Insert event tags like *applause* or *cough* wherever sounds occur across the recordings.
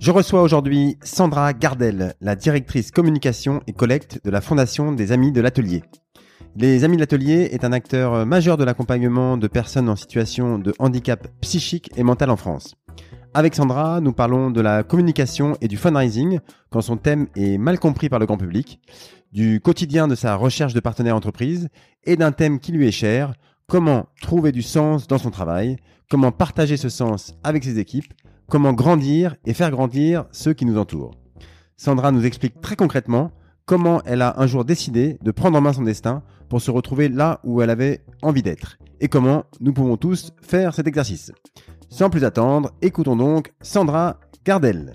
Je reçois aujourd'hui Sandra Gardel, la directrice communication et collecte de la Fondation des Amis de l'Atelier. Les Amis de l'Atelier est un acteur majeur de l'accompagnement de personnes en situation de handicap psychique et mental en France. Avec Sandra, nous parlons de la communication et du fundraising quand son thème est mal compris par le grand public, du quotidien de sa recherche de partenaires entreprises et d'un thème qui lui est cher, comment trouver du sens dans son travail, comment partager ce sens avec ses équipes, comment grandir et faire grandir ceux qui nous entourent. Sandra nous explique très concrètement comment elle a un jour décidé de prendre en main son destin pour se retrouver là où elle avait envie d'être et comment nous pouvons tous faire cet exercice. Sans plus attendre, écoutons donc Sandra Gardel.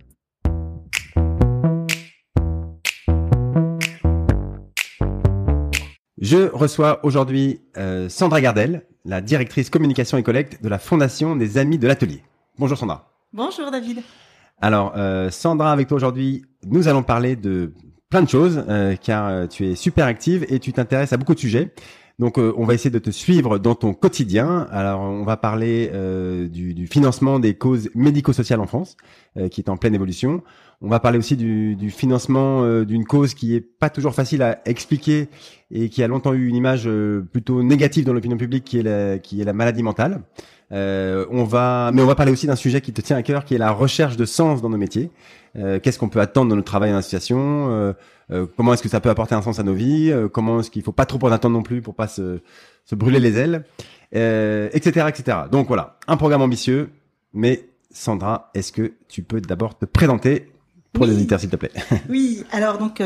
Je reçois aujourd'hui euh, Sandra Gardel, la directrice communication et collecte de la Fondation des Amis de l'Atelier. Bonjour Sandra. Bonjour David. Alors, euh, Sandra, avec toi aujourd'hui, nous allons parler de plein de choses, euh, car euh, tu es super active et tu t'intéresses à beaucoup de sujets. Donc, on va essayer de te suivre dans ton quotidien. Alors, on va parler du, du, financement des causes médico-sociales en France, qui est en pleine évolution. On va parler aussi du, du financement d'une cause qui est pas toujours facile à expliquer et qui a longtemps eu une image plutôt négative dans l'opinion publique, qui est la, qui est la maladie mentale. Euh, on va, mais on va parler aussi d'un sujet qui te tient à cœur, qui est la recherche de sens dans nos métiers. Euh, Qu'est-ce qu'on peut attendre dans notre travail en association euh, euh Comment est-ce que ça peut apporter un sens à nos vies euh, Comment est-ce qu'il faut pas trop en attendre non plus pour pas se, se brûler les ailes, etc., etc. Donc voilà, un programme ambitieux. Mais Sandra, est-ce que tu peux d'abord te présenter pour les auditeurs, s'il te plaît. oui, alors donc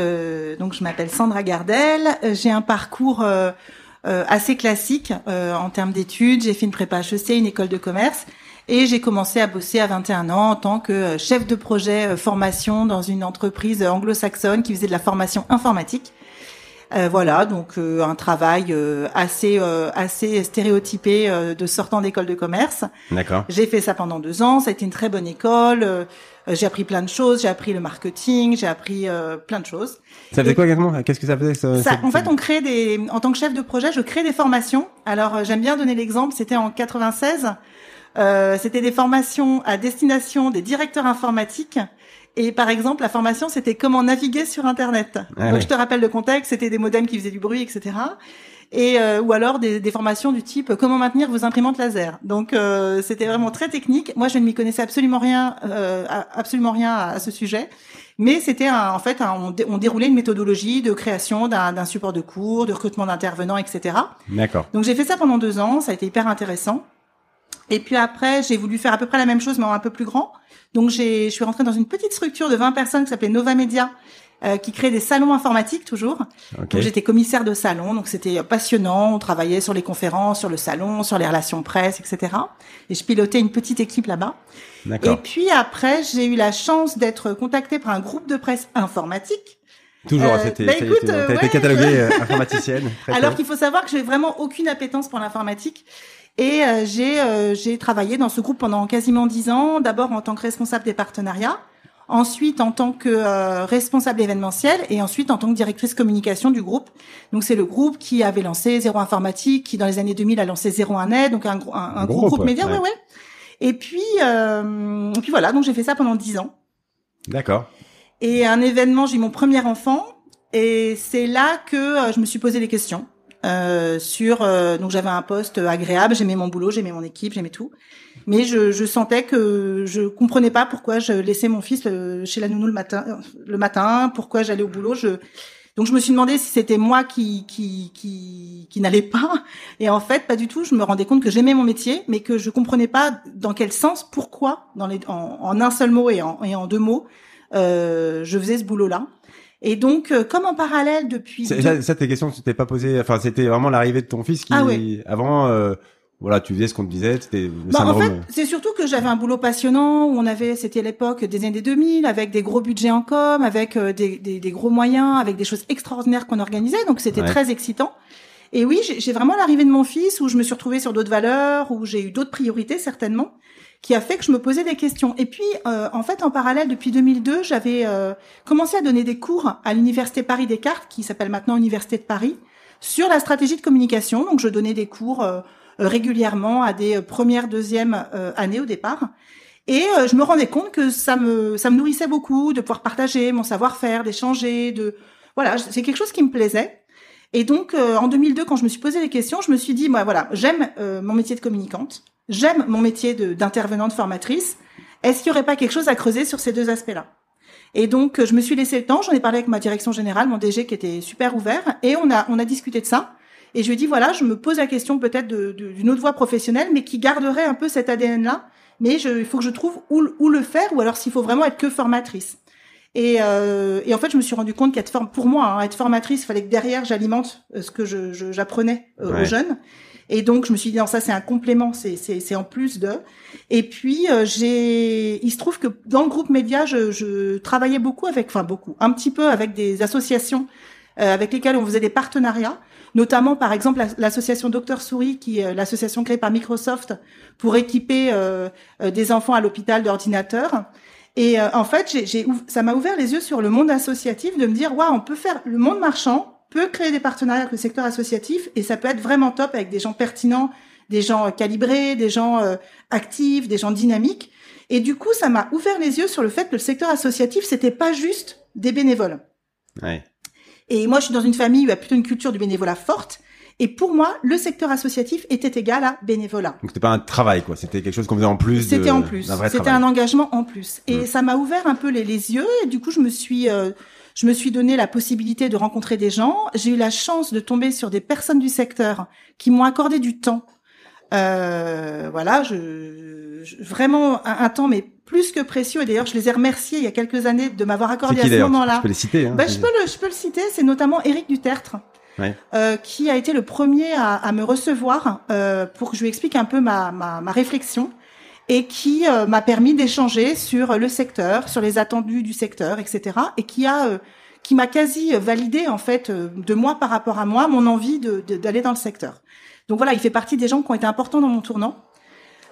donc je m'appelle Sandra Gardel. J'ai un parcours euh, assez classique euh, en termes d'études. J'ai fait une prépa HEC, une école de commerce. Et j'ai commencé à bosser à 21 ans en tant que euh, chef de projet formation dans une entreprise anglo-saxonne qui faisait de la formation informatique. Euh, voilà, donc un travail assez assez stéréotypé de sortant d'école de commerce. D'accord. J'ai fait ça pendant deux ans. Ça a été une très bonne école. Euh, j'ai appris plein de choses, j'ai appris le marketing, j'ai appris euh, plein de choses. Ça faisait quoi exactement? Qu'est-ce que ça faisait ça, En fait, on crée des, en tant que chef de projet, je crée des formations. Alors, euh, j'aime bien donner l'exemple. C'était en 96. Euh, c'était des formations à destination des directeurs informatiques. Et par exemple, la formation, c'était comment naviguer sur Internet. Ah Donc, je te rappelle le contexte, c'était des modems qui faisaient du bruit, etc et euh, ou alors des, des, formations du type comment maintenir vos imprimantes laser. Donc euh, c'était vraiment très technique. Moi, je ne m'y connaissais absolument rien, euh, absolument rien à, ce sujet. Mais c'était en fait, on, on, déroulait une méthodologie de création d'un support de cours, de recrutement d'intervenants, etc. D'accord. Donc j'ai fait ça pendant deux ans, ça a été hyper intéressant. Et puis après, j'ai voulu faire à peu près la même chose, mais en un peu plus grand. Donc j'ai, je suis rentrée dans une petite structure de 20 personnes qui s'appelait Nova Media, euh, qui crée des salons informatiques toujours. Donc j'étais commissaire de salon, donc c'était passionnant. On travaillait sur les conférences, sur le salon, sur les relations presse, etc. Et je pilotais une petite équipe là-bas. Et puis après, j'ai eu la chance d'être contactée par un groupe de presse informatique. Toujours, euh, c'était, bah, écoute, été euh, cataloguée *laughs* informaticienne. Alors qu'il faut savoir que j'ai vraiment aucune appétence pour l'informatique. Et j'ai j'ai travaillé dans ce groupe pendant quasiment dix ans, d'abord en tant que responsable des partenariats, ensuite en tant que euh, responsable événementiel et ensuite en tant que directrice communication du groupe. Donc c'est le groupe qui avait lancé Zéro Informatique, qui dans les années 2000 a lancé Zéro 1 Net, donc un, un, un gros groupe média, ouais. ouais, Et puis, euh, et puis voilà, donc j'ai fait ça pendant dix ans. D'accord. Et un événement, j'ai eu mon premier enfant, et c'est là que euh, je me suis posé des questions. Euh, sur euh, donc j'avais un poste agréable, j'aimais mon boulot, j'aimais mon équipe, j'aimais tout, mais je, je, sentais que je comprenais pas pourquoi je laissais mon fils euh, chez la nounou le matin, le matin, pourquoi j'allais au boulot. Je donc je me suis demandé si c'était moi qui qui qui, qui n'allait pas, et en fait pas du tout. Je me rendais compte que j'aimais mon métier, mais que je comprenais pas dans quel sens, pourquoi, dans les en, en un seul mot et en, et en deux mots, euh, je faisais ce boulot-là. Et donc, euh, comme en parallèle depuis... Ça, ça tes questions, tu t'es pas posé... Enfin, c'était vraiment l'arrivée de ton fils qui... Ah avant, euh, voilà, tu faisais ce qu'on te disait, le Bah, en fait, c'est surtout que j'avais un boulot passionnant où on avait, c'était l'époque des années 2000, avec des gros budgets en com, avec euh, des, des, des gros moyens, avec des choses extraordinaires qu'on organisait, donc c'était Ouais. très excitant. Et oui, j'ai vraiment l'arrivée de mon fils où je me suis retrouvée sur d'autres valeurs, où j'ai eu d'autres priorités certainement, qui a fait que je me posais des questions. Et puis, euh, en fait, en parallèle, depuis 2002, j'avais euh, commencé à donner des cours à l'université Paris Descartes, qui s'appelle maintenant Université de Paris, sur la stratégie de communication. Donc, je donnais des cours euh, régulièrement à des euh, premières, deuxièmes euh, années au départ. Et euh, je me rendais compte que ça me ça me nourrissait beaucoup de pouvoir partager mon savoir-faire, d'échanger, de voilà, c'est quelque chose qui me plaisait. Et donc euh, en 2002, quand je me suis posé les questions, je me suis dit, moi voilà, j'aime euh, mon métier de communicante, j'aime mon métier d'intervenante formatrice. Est-ce qu'il y aurait pas quelque chose à creuser sur ces deux aspects-là? Et donc euh, je me suis laissé le temps. J'en ai parlé avec ma direction générale, mon DG qui était super ouvert, et on a on a discuté de ça. Et je lui ai dit voilà, je me pose la question peut-être d'une autre voie professionnelle, mais qui garderait un peu cet ADN-là. Mais je, il faut que je trouve où, le- où le faire, ou alors s'il faut vraiment être que formatrice. Et, euh, et en fait, je me suis rendu compte qu'être pour moi, hein, être formatrice, il fallait que derrière j'alimente euh, ce que je, je- j'apprenais euh, Ouais. aux jeunes. Et donc, je me suis dit non, ça c'est un complément, c'est c'est c'est en plus de. Et puis euh, j'ai, il se trouve que dans le groupe média, je, je travaillais beaucoup avec, enfin beaucoup, un petit peu avec des associations avec lesquelles on faisait des partenariats, notamment par exemple la- l'association Docteur Souris, qui est l'association créée par Microsoft pour équiper euh, euh, des enfants à l'hôpital d'ordinateurs. Et euh, en fait, j'ai, ça m'a ouvert les yeux sur le monde associatif, de me dire, waouh, on peut faire le monde marchand peut créer des partenariats avec le secteur associatif et ça peut être vraiment top avec des gens pertinents, des gens euh, calibrés, des gens euh, actifs, des gens dynamiques. Et du coup, ça m'a ouvert les yeux sur le fait que le secteur associatif, c'était pas juste des bénévoles. Ouais. Et moi, je suis dans une famille où il y a plutôt une culture du bénévolat forte. Et pour moi, le secteur associatif était égal à bénévolat. Donc c'était pas un travail, quoi. C'était quelque chose qu'on faisait en plus. C'était en plus. C'était un engagement en plus. Et Mm. ça m'a ouvert un peu les, les yeux. Et du coup, je me suis, euh, je me suis donné la possibilité de rencontrer des gens. J'ai eu la chance de tomber sur des personnes du secteur qui m'ont accordé du temps. Euh, voilà, je, je- vraiment un, un temps mais plus que précieux. Et d'ailleurs, je les ai remerciés il y a quelques années de m'avoir accordé qui à ce moment-là. Tu peux les citer. Hein, Bah, je peux le, je peux le citer. C'est notamment Éric Dutertre, Ouais. euh, qui a été le premier à, à me recevoir euh, pour que je lui explique un peu ma, ma, ma réflexion et qui euh, m'a permis d'échanger sur le secteur, sur les attendus du secteur, etc. Et qui a euh, qui m'a quasi validé en fait euh, de moi par rapport à moi mon envie de- de- d'aller dans le secteur. Donc voilà, il fait partie des gens qui ont été importants dans mon tournant.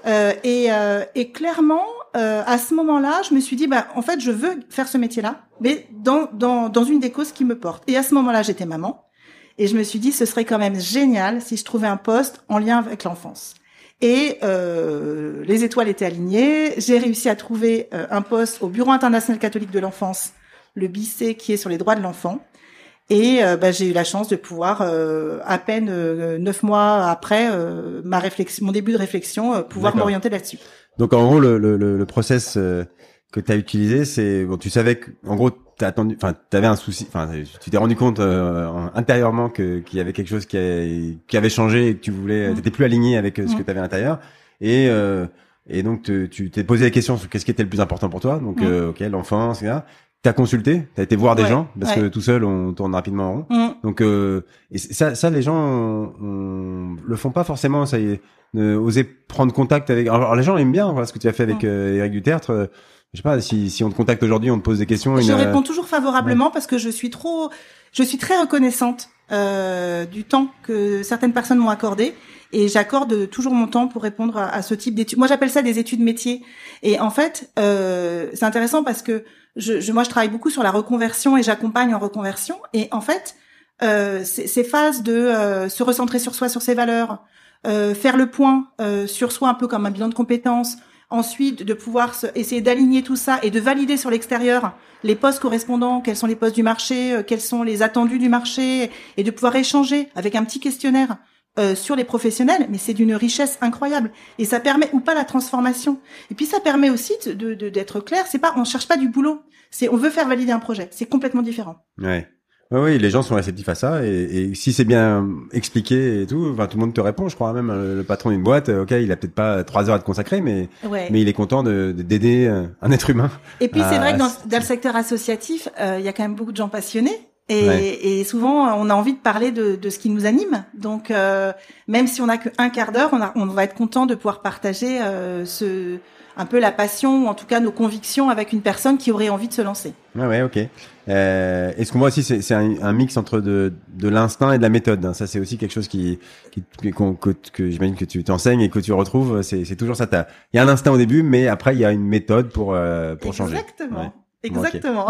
Euh, et, euh, et clairement, euh, à ce moment-là, je me suis dit, bah, en fait, je veux faire ce métier-là, mais dans, dans, dans une des causes qui me porte. Et à ce moment-là, j'étais maman. Et je me suis dit, ce serait quand même génial si je trouvais un poste en lien avec l'enfance. Et euh, les étoiles étaient alignées. J'ai réussi à trouver euh, un poste au Bureau international catholique de l'enfance, le BIC, qui est sur les droits de l'enfant. Et euh, bah, j'ai eu la chance de pouvoir, euh, à peine euh, neuf mois après euh, ma réflexion, mon début de réflexion, euh, pouvoir m'orienter là-dessus. Donc en gros, le, le, le, process que tu as utilisé, c'est bon, tu savais que en gros, t'as attendu, enfin, t'avais un souci, enfin, tu t'es rendu compte euh, en- intérieurement que qu'il y avait quelque chose qui, avait- qui avait changé et que tu voulais, Mm. t'étais plus aligné avec ce que Mm. tu avais à l'intérieur et euh, et donc te- tu t'es posé la question sur qu'est-ce qui était le plus important pour toi. Donc Mm. euh, ok, l'enfance, etc. T'as consulté, t'as été voir des Ouais, gens? Parce ouais. que tout seul on tourne rapidement en rond. Mm. Donc euh, et ça, ça les gens on, on le font pas forcément. Ça y est, oser prendre contact avec. Alors les gens aiment bien voilà, ce que tu as fait avec Mm. euh, Eric Dutertre. Euh, je sais pas si, si on te contacte aujourd'hui, on te pose des questions. Je une, euh, réponds toujours favorablement parce que je suis trop, je suis très reconnaissante euh, du temps que certaines personnes m'ont accordé et j'accorde toujours mon temps pour répondre à, à ce type d'études. Moi, j'appelle ça des études métiers. Et en fait, euh, c'est intéressant parce que je, je- moi, je travaille beaucoup sur la reconversion et j'accompagne en reconversion. Et en fait, euh, ces phases de euh, se recentrer sur soi, sur ses valeurs, euh, faire le point euh, sur soi un peu comme un bilan de compétences, ensuite de pouvoir se- essayer d'aligner tout ça et de valider sur l'extérieur les postes correspondants, quels sont les postes du marché, euh, quels sont les attendus du marché, et de pouvoir échanger avec un petit questionnaire euh, sur les professionnels, mais c'est d'une richesse incroyable. Et ça permet ou pas la transformation. Et puis ça permet aussi de de- d'être clair, c'est pas on cherche pas du boulot, c'est on veut faire valider un projet, c'est complètement différent. Ouais. Ouais, oui, les gens sont réceptifs à ça et, et si c'est bien expliqué et tout, enfin, tout le monde te répond. Je crois même euh, le patron d'une boîte, euh, ok, il a peut-être pas trois heures à te consacrer, mais Ouais. mais il est content de de- d'aider euh, un être humain. Et puis c'est Ah, vrai que dans, dans le secteur associatif, euh, il y a quand même beaucoup de gens passionnés. Et, et, souvent, on a envie de parler de, de ce qui nous anime. Donc, euh, même si on n'a qu'un quart d'heure, on, on, va être content de pouvoir partager euh, ce, un peu la passion ou en tout cas nos convictions avec une personne qui aurait envie de se lancer. Ouais, ouais, ok. Euh, et ce qu'on voit aussi, c'est un, un, mix entre de, de l'instinct et de la méthode. Hein. Ça, c'est aussi quelque chose qui, qui que, que j'imagine que tu t'enseignes et que tu retrouves. C'est toujours ça. Il y a un instinct au début, mais après, il y a une méthode pour, euh, pour changer. Exactement. Exactement.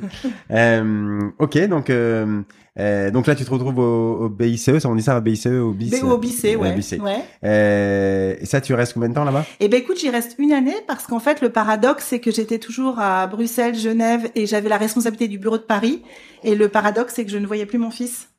*laughs* euh, ok, donc euh, euh, donc là tu te retrouves au, au BICE, ça on dit ça au BICE, au BICE. Au BICE, ouais. ouais. Euh, et ça tu restes combien de temps là-bas? Eh ben écoute, j'y reste une année parce qu'en fait le paradoxe c'est que j'étais toujours à Bruxelles, Genève et j'avais la responsabilité du bureau de Paris. Et le paradoxe c'est que je ne voyais plus mon fils.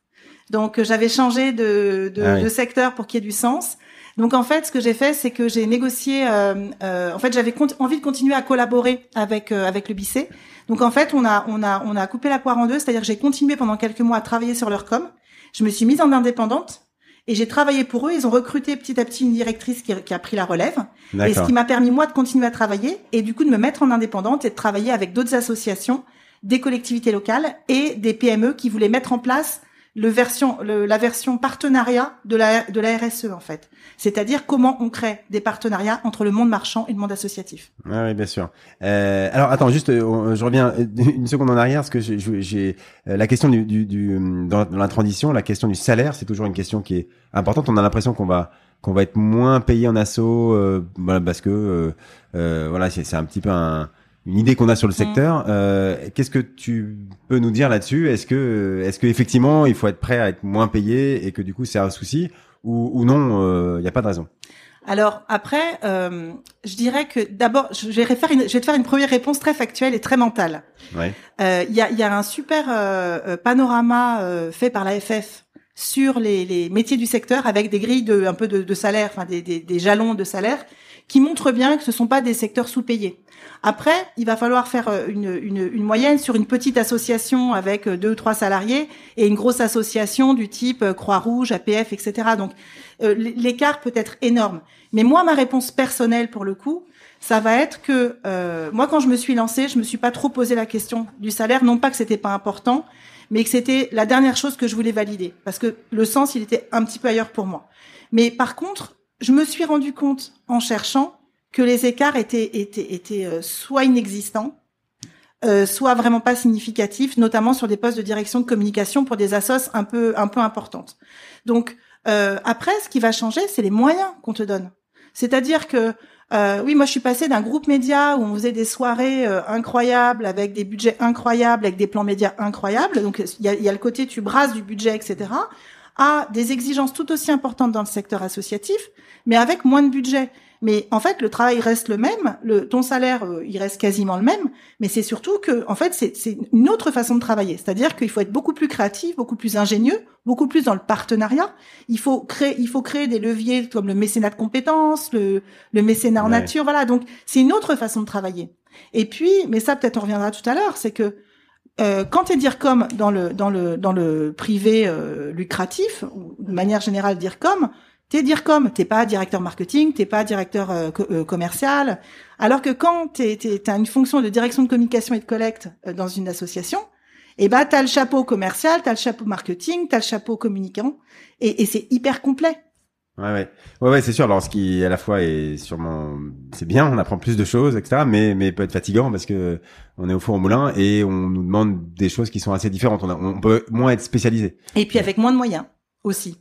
Donc j'avais changé de, de, ah de secteur pour qu'il y ait du sens. Donc en fait, ce que j'ai fait, c'est que j'ai négocié. Euh, euh, en fait, j'avais envie de continuer à collaborer avec euh, avec le BIC. Donc en fait, on a on a on a coupé la poire en deux, c'est-à-dire que j'ai continué pendant quelques mois à travailler sur leur com. Je me suis mise en indépendante et j'ai travaillé pour eux. Ils ont recruté petit à petit une directrice qui, qui a pris la relève, et ce qui m'a permis moi de continuer à travailler et du coup de me mettre en indépendante et de travailler avec d'autres associations, des collectivités locales et des PME qui voulaient mettre en place le version, la version partenariat de la, de la RSE en fait. C'est-à-dire comment on crée des partenariats entre le monde marchand et le monde associatif. Ah oui, bien sûr. Euh, alors attends, juste, euh, je reviens *laughs* une seconde en arrière parce que j'ai euh, la question du, du, du dans, la transition, la question du salaire, c'est toujours une question qui est importante. On a l'impression qu'on va qu'on va être moins payé en assaut, euh, voilà, parce que euh, voilà, c'est un petit peu un une idée qu'on a sur le mm. secteur. Euh, Qu'est-ce que tu peux nous dire là-dessus? Est-ce que, est-ce que effectivement, il faut être prêt à être moins payé et que du coup c'est un souci, ou, ou non, il euh, n'y a pas de raison? Alors après, euh, je dirais que d'abord, je vais faire une, je vais te faire une première réponse très factuelle et très mentale. Il ouais. euh, y, a, y a un super euh, panorama euh, fait par l'AFF sur les, les, métiers du secteur avec des grilles de un peu de, de salaire, enfin des, des, des, jalons de salaire qui montrent bien que ce sont pas des secteurs sous-payés. Après, il va falloir faire euh, une, une, une, moyenne sur une petite association avec euh, deux ou trois salariés et une grosse association du type euh, Croix-Rouge, APF, etc. Donc l'écart peut être énorme. Mais moi, ma réponse personnelle pour le coup, ça va être que euh, moi, quand je me suis lancée, je me suis pas trop posé la question du salaire. Non pas que c'était pas important, mais que c'était la dernière chose que je voulais valider, parce que le sens, il était un petit peu ailleurs pour moi. Mais par contre, je me suis rendu compte en cherchant que les écarts étaient, euh, soit inexistants, euh, soit vraiment pas significatifs, notamment sur des postes de direction de communication pour des assos un peu un importantes. Donc euh, après, ce qui va changer, c'est les moyens qu'on te donne. C'est-à-dire que euh, oui, moi je suis passée d'un groupe média où on faisait des soirées euh, incroyables avec des budgets incroyables, avec des plans médias incroyables. Donc il y a, y a, le côté tu brasses du budget, etc. à des exigences tout aussi importantes dans le secteur associatif, mais avec moins de budget. Mais en fait, le travail reste le même, le, ton salaire, euh, il reste quasiment le même, mais c'est surtout que, en fait, c'est une autre façon de travailler. C'est-à-dire qu'il faut être beaucoup plus créatif, beaucoup plus ingénieux, beaucoup plus dans le partenariat. Il faut créer, il faut créer des leviers comme le mécénat de compétences, le, le mécénat en nature, voilà. Donc, c'est une autre façon de travailler. Et puis, mais ça, peut-être on reviendra tout à l'heure, c'est que euh, quand tu es dire comme dans le dans le dans le privé euh, lucratif ou de manière générale dire comme T'es DIRCOM, t'es pas directeur marketing, t'es pas directeur euh, euh, commercial. Alors que quand t'es, t'as une fonction de direction de communication et de collecte euh, dans une association, eh ben t'as le chapeau commercial, t'as le chapeau marketing, t'as le chapeau communicant, et, et c'est hyper complet. Ouais, ouais, ouais, ouais c'est sûr. Alors, ce qui à la fois est sûrement, c'est bien, on apprend plus de choses, etc. Mais, mais peut être fatigant parce que on est au four au moulin et on nous demande des choses qui sont assez différentes. On, on peut moins être spécialisé. Et puis avec moins de moyens aussi.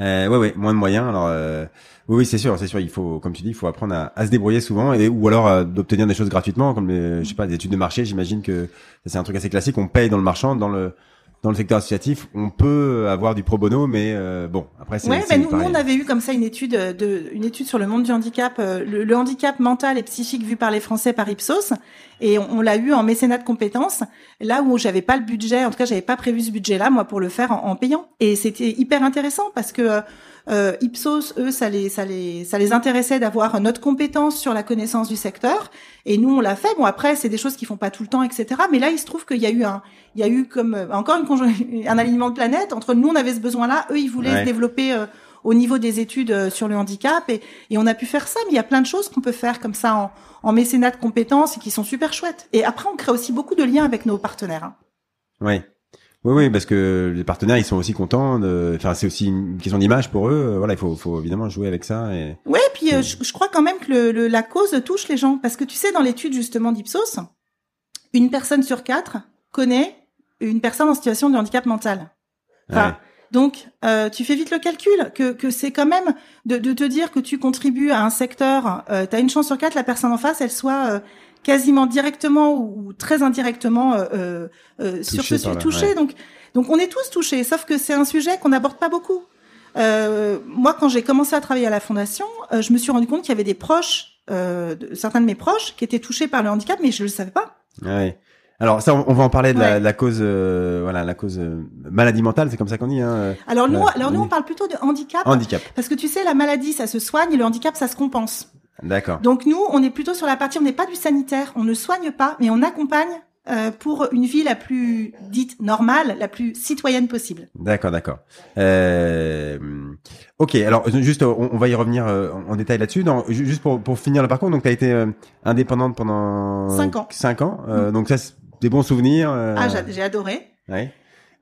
Euh, ouais, ouais, moins de moyens. Alors, euh, oui, oui, c'est sûr, c'est sûr. Il faut, comme tu dis, il faut apprendre à, à se débrouiller souvent, et ou alors euh, d'obtenir des choses gratuitement, comme les, je sais pas, des études de marché. J'imagine que c'est un truc assez classique. On paye dans le marchand, dans le dans le secteur associatif, on peut avoir du pro bono, mais euh, bon, après c'est. Ouais, mais nous, on avait eu comme ça une étude de une étude sur le monde du handicap, euh, le, handicap mental et psychique vu par les Français par Ipsos, et on, l'a eu en mécénat de compétences, là où j'avais pas le budget, en tout cas j'avais pas prévu ce budget-là moi pour le faire en, en payant, et c'était hyper intéressant parce que euh, Ipsos, eux, ça les, ça les, ça les intéressait d'avoir notre compétence sur la connaissance du secteur. Et nous, on l'a fait. Bon, après, c'est des choses qui font pas tout le temps, etc. Mais là, il se trouve qu'il y a eu un, il y a eu comme euh, encore une *laughs* un alignement de planète entre nous, on avait ce besoin-là, eux, ils voulaient se développer. Euh, au niveau des études euh, sur le handicap et, et, on a pu faire ça mais il y a plein de choses qu'on peut faire comme ça en, en mécénat de compétences et qui sont super chouettes et après on crée aussi beaucoup de liens avec nos partenaires hein. oui Oui, oui, parce que les partenaires, ils sont aussi contents. De... Enfin, c'est aussi une question d'image pour eux. Voilà, il faut, faut évidemment jouer avec ça. Et... Ouais, puis euh, je, je, crois quand même que le, la cause touche les gens, parce que tu sais, dans l'étude justement d'Ipsos, une personne sur quatre connaît une personne en situation de handicap mental. Enfin, Donc, euh, tu fais vite le calcul, que, que c'est quand même de, de, te dire que tu contribues à un secteur, euh, tu as une chance sur quatre, la personne en face, elle soit euh, quasiment directement ou, très indirectement euh, euh, sur ce touché. Donc, donc on est tous touchés, sauf que c'est un sujet qu'on n'aborde pas beaucoup. moi, quand j'ai commencé à travailler à la fondation, je me suis rendu compte qu'il y avait des proches, de, certains de mes proches, qui étaient touchés par le handicap, mais je le savais pas. Ouais. Alors ça, on va en parler de, la, la, cause, euh, voilà, la cause euh, maladie mentale, c'est comme ça qu'on dit. Hein, euh, alors nous, alors nous, on parle plutôt de handicap. Handicap. Parce que tu sais, la maladie, ça se soigne, et le handicap, ça se compense. D'accord. Donc nous, on est plutôt sur la partie, on n'est pas du sanitaire, on ne soigne pas, mais on accompagne euh, pour une vie la plus dite normale, la plus citoyenne possible. D'accord, d'accord. Euh, ok, alors juste, on, va y revenir en détail là-dessus. Juste pour, pour finir le parcours, donc tu as été indépendante pendant cinq ans. Cinq ans. Mm. Donc ça, des bons souvenirs. Euh... Ah, j'ai adoré. Ouais.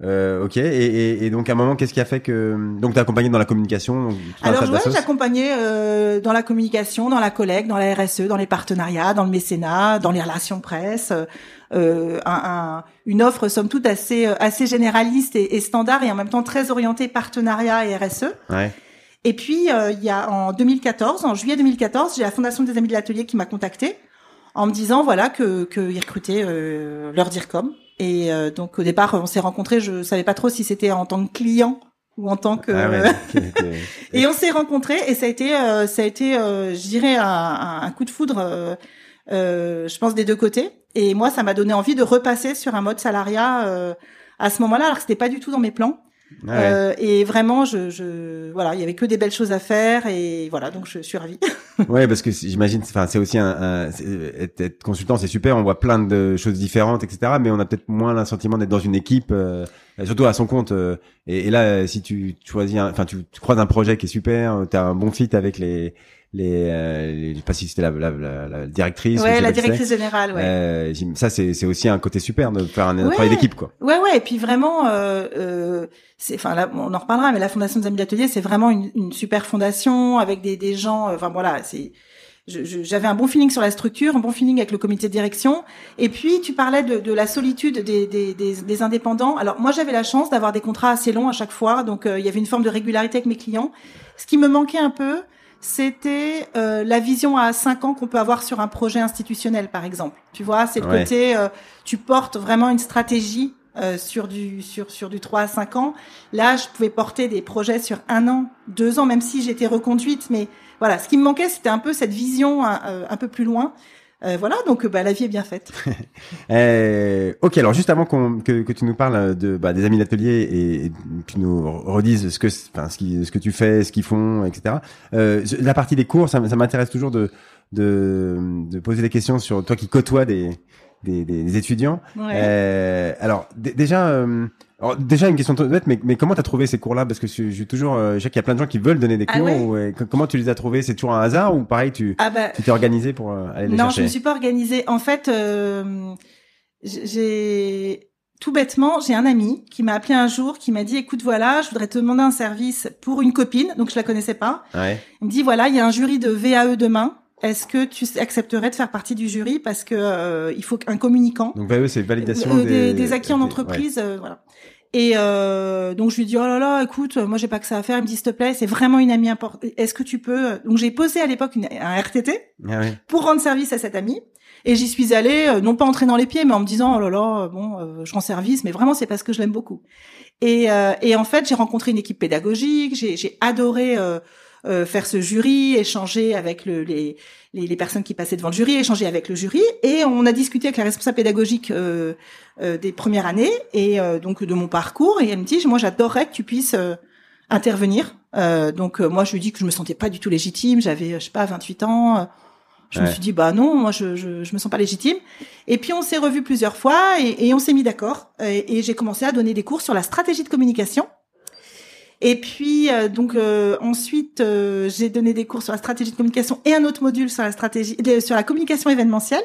Euh, ok. Et, et, et, donc à un moment, qu'est-ce qui a fait que donc t'as accompagné dans la communication Alors ouais, j'ai accompagné euh, dans la communication, dans la collecte, dans la RSE, dans les partenariats, dans le mécénat, dans les relations presse. Euh, un, un, une offre somme toute assez assez généraliste et, et, standard et en même temps très orientée partenariat et RSE. Ouais. Et puis euh, il y a en 2014, en juillet 2014, j'ai la Fondation des Amis de l'Atelier qui m'a contacté en me disant voilà que qu'ils recrutaient euh, leur DIRCOM. Et euh, donc au départ, on s'est rencontrés. Je savais pas trop si c'était en tant que client ou en tant que. Ah *laughs* et on s'est rencontrés et ça a été euh, ça a été euh, je dirais un, un, coup de foudre. je pense des deux côtés. Et moi, ça m'a donné envie de repasser sur un mode salariat à ce moment-là, alors que c'était pas du tout dans mes plans. Euh, et vraiment, je, je, voilà, il y avait que des belles choses à faire et voilà, donc je suis ravie. *laughs* ouais, parce que j'imagine, enfin, c'est aussi un, un être, consultant, c'est super, on voit plein de choses différentes, etc. Mais on a peut-être moins le sentiment d'être dans une équipe, euh, surtout à son compte. Euh, et, et, là, si tu choisis, enfin, tu, tu croises un projet qui est super, tu as un bon fit avec les les, euh, je sais pas si c'était la, la, la, directrice. Ouais, la directrice générale. Ouais. Euh, ça, c'est, c'est aussi un côté super de faire un, travail d'équipe, quoi. Ouais, ouais. Et puis vraiment, euh, euh, c'est, enfin, on en reparlera, mais la fondation des amis d'atelier, c'est vraiment une, une, super fondation avec des, des gens. Enfin voilà, c'est. j'avais un bon feeling sur la structure, un bon feeling avec le comité de direction. Et puis, tu parlais de, de la solitude des, des, des, des, indépendants. Alors, moi, j'avais la chance d'avoir des contrats assez longs à chaque fois. Donc, euh, il y avait une forme de régularité avec mes clients. Ce qui me manquait un peu, c'était euh, la vision à 5 ans qu'on peut avoir sur un projet institutionnel, par exemple. Tu vois, c'est le côté, euh, tu portes vraiment une stratégie euh, sur du sur sur du 3 à 5 ans. Là, je pouvais porter des projets sur un an, deux ans, même si j'étais reconduite. Mais voilà, ce qui me manquait, c'était un peu cette vision un peu plus loin. Euh, voilà, donc bah, la vie est bien faite. *laughs* euh, ok, alors juste avant qu'on, que, que, tu nous parles de bah, des amis d'atelier et, et tu nous redises ce que, enfin, ce, qui, ce que tu fais, ce qu'ils font, etc. Euh, la partie des cours, ça, ça m'intéresse toujours de, de, de poser des questions sur toi qui côtoies des, des, des étudiants. Ouais. Euh, alors déjà, euh, alors, déjà une question bête, mais, mais comment t'as trouvé ces cours-là? Parce que j'ai toujours, euh, je sais qu'il y a plein de gens qui veulent donner des ah cours. ou, comment tu les as trouvés? C'est toujours un hasard ou pareil tu ah bah, tu t'es organisé pour euh, aller les non, chercher? Non, je me suis pas organisée. En fait, euh, j'ai tout bêtement, j'ai un ami qui m'a appelé un jour, qui m'a dit "Écoute, voilà, je voudrais te demander un service pour une copine, donc je la connaissais pas. Ouais. Il me dit voilà, il y a un jury de VAE demain." Est-ce que tu accepterais de faire partie du jury parce que euh, il faut un communicant. Donc VAE c'est validation euh, des, des, acquis en entreprise, ouais. voilà. Et euh, donc je lui dis oh là là, écoute, moi j'ai pas que ça à faire. Il me dit s'il te plaît, c'est vraiment une amie importante. Est-ce que tu peux Donc j'ai posé à l'époque un RTT ah oui. pour rendre service à cette amie. Et j'y suis allée, euh, non pas entrer dans les pieds, mais en me disant oh là là, bon, euh, je rends service, mais vraiment c'est parce que je l'aime beaucoup. Et, euh, et en fait, j'ai rencontré une équipe pédagogique, j'ai adoré euh, euh, faire ce jury, échanger avec le, les, les, les, personnes qui passaient devant le jury, échanger avec le jury, et on a discuté avec la responsable pédagogique euh, euh, des premières années et euh, donc de mon parcours, et elle me dit moi j'adorerais que tu puisses euh, intervenir. donc moi je lui dis que je me sentais pas du tout légitime, j'avais je sais pas 28 ans. Je ouais. me suis dit bah non, moi je, je je me sens pas légitime. Et puis on s'est revu plusieurs fois et, et on s'est mis d'accord et, et j'ai commencé à donner des cours sur la stratégie de communication. Et puis euh, donc euh, ensuite euh, j'ai donné des cours sur la stratégie de communication et un autre module sur la stratégie sur la communication événementielle.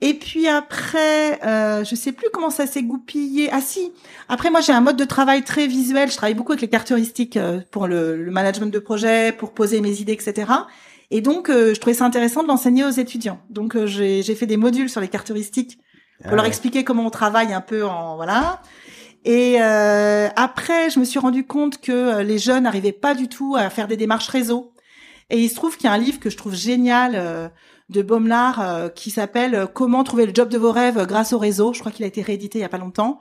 Et puis après, euh, je sais plus comment ça s'est goupillé. Ah si. Après, moi, j'ai un mode de travail très visuel. Je travaille beaucoup avec les cartes heuristiques euh, pour le, le, management de projet, pour poser mes idées, etc. Et donc, euh, je trouvais ça intéressant de l'enseigner aux étudiants. Donc, euh, j'ai fait des modules sur les cartes heuristiques pour leur expliquer comment on travaille un peu en voilà. Et euh, après, je me suis rendu compte que les jeunes n'arrivaient pas du tout à faire des démarches réseau. Et il se trouve qu'il y a un livre que je trouve génial de Baumlar euh, qui s'appelle euh, Comment trouver le job de vos rêves grâce au réseau. Je crois qu'il a été réédité il y a pas longtemps.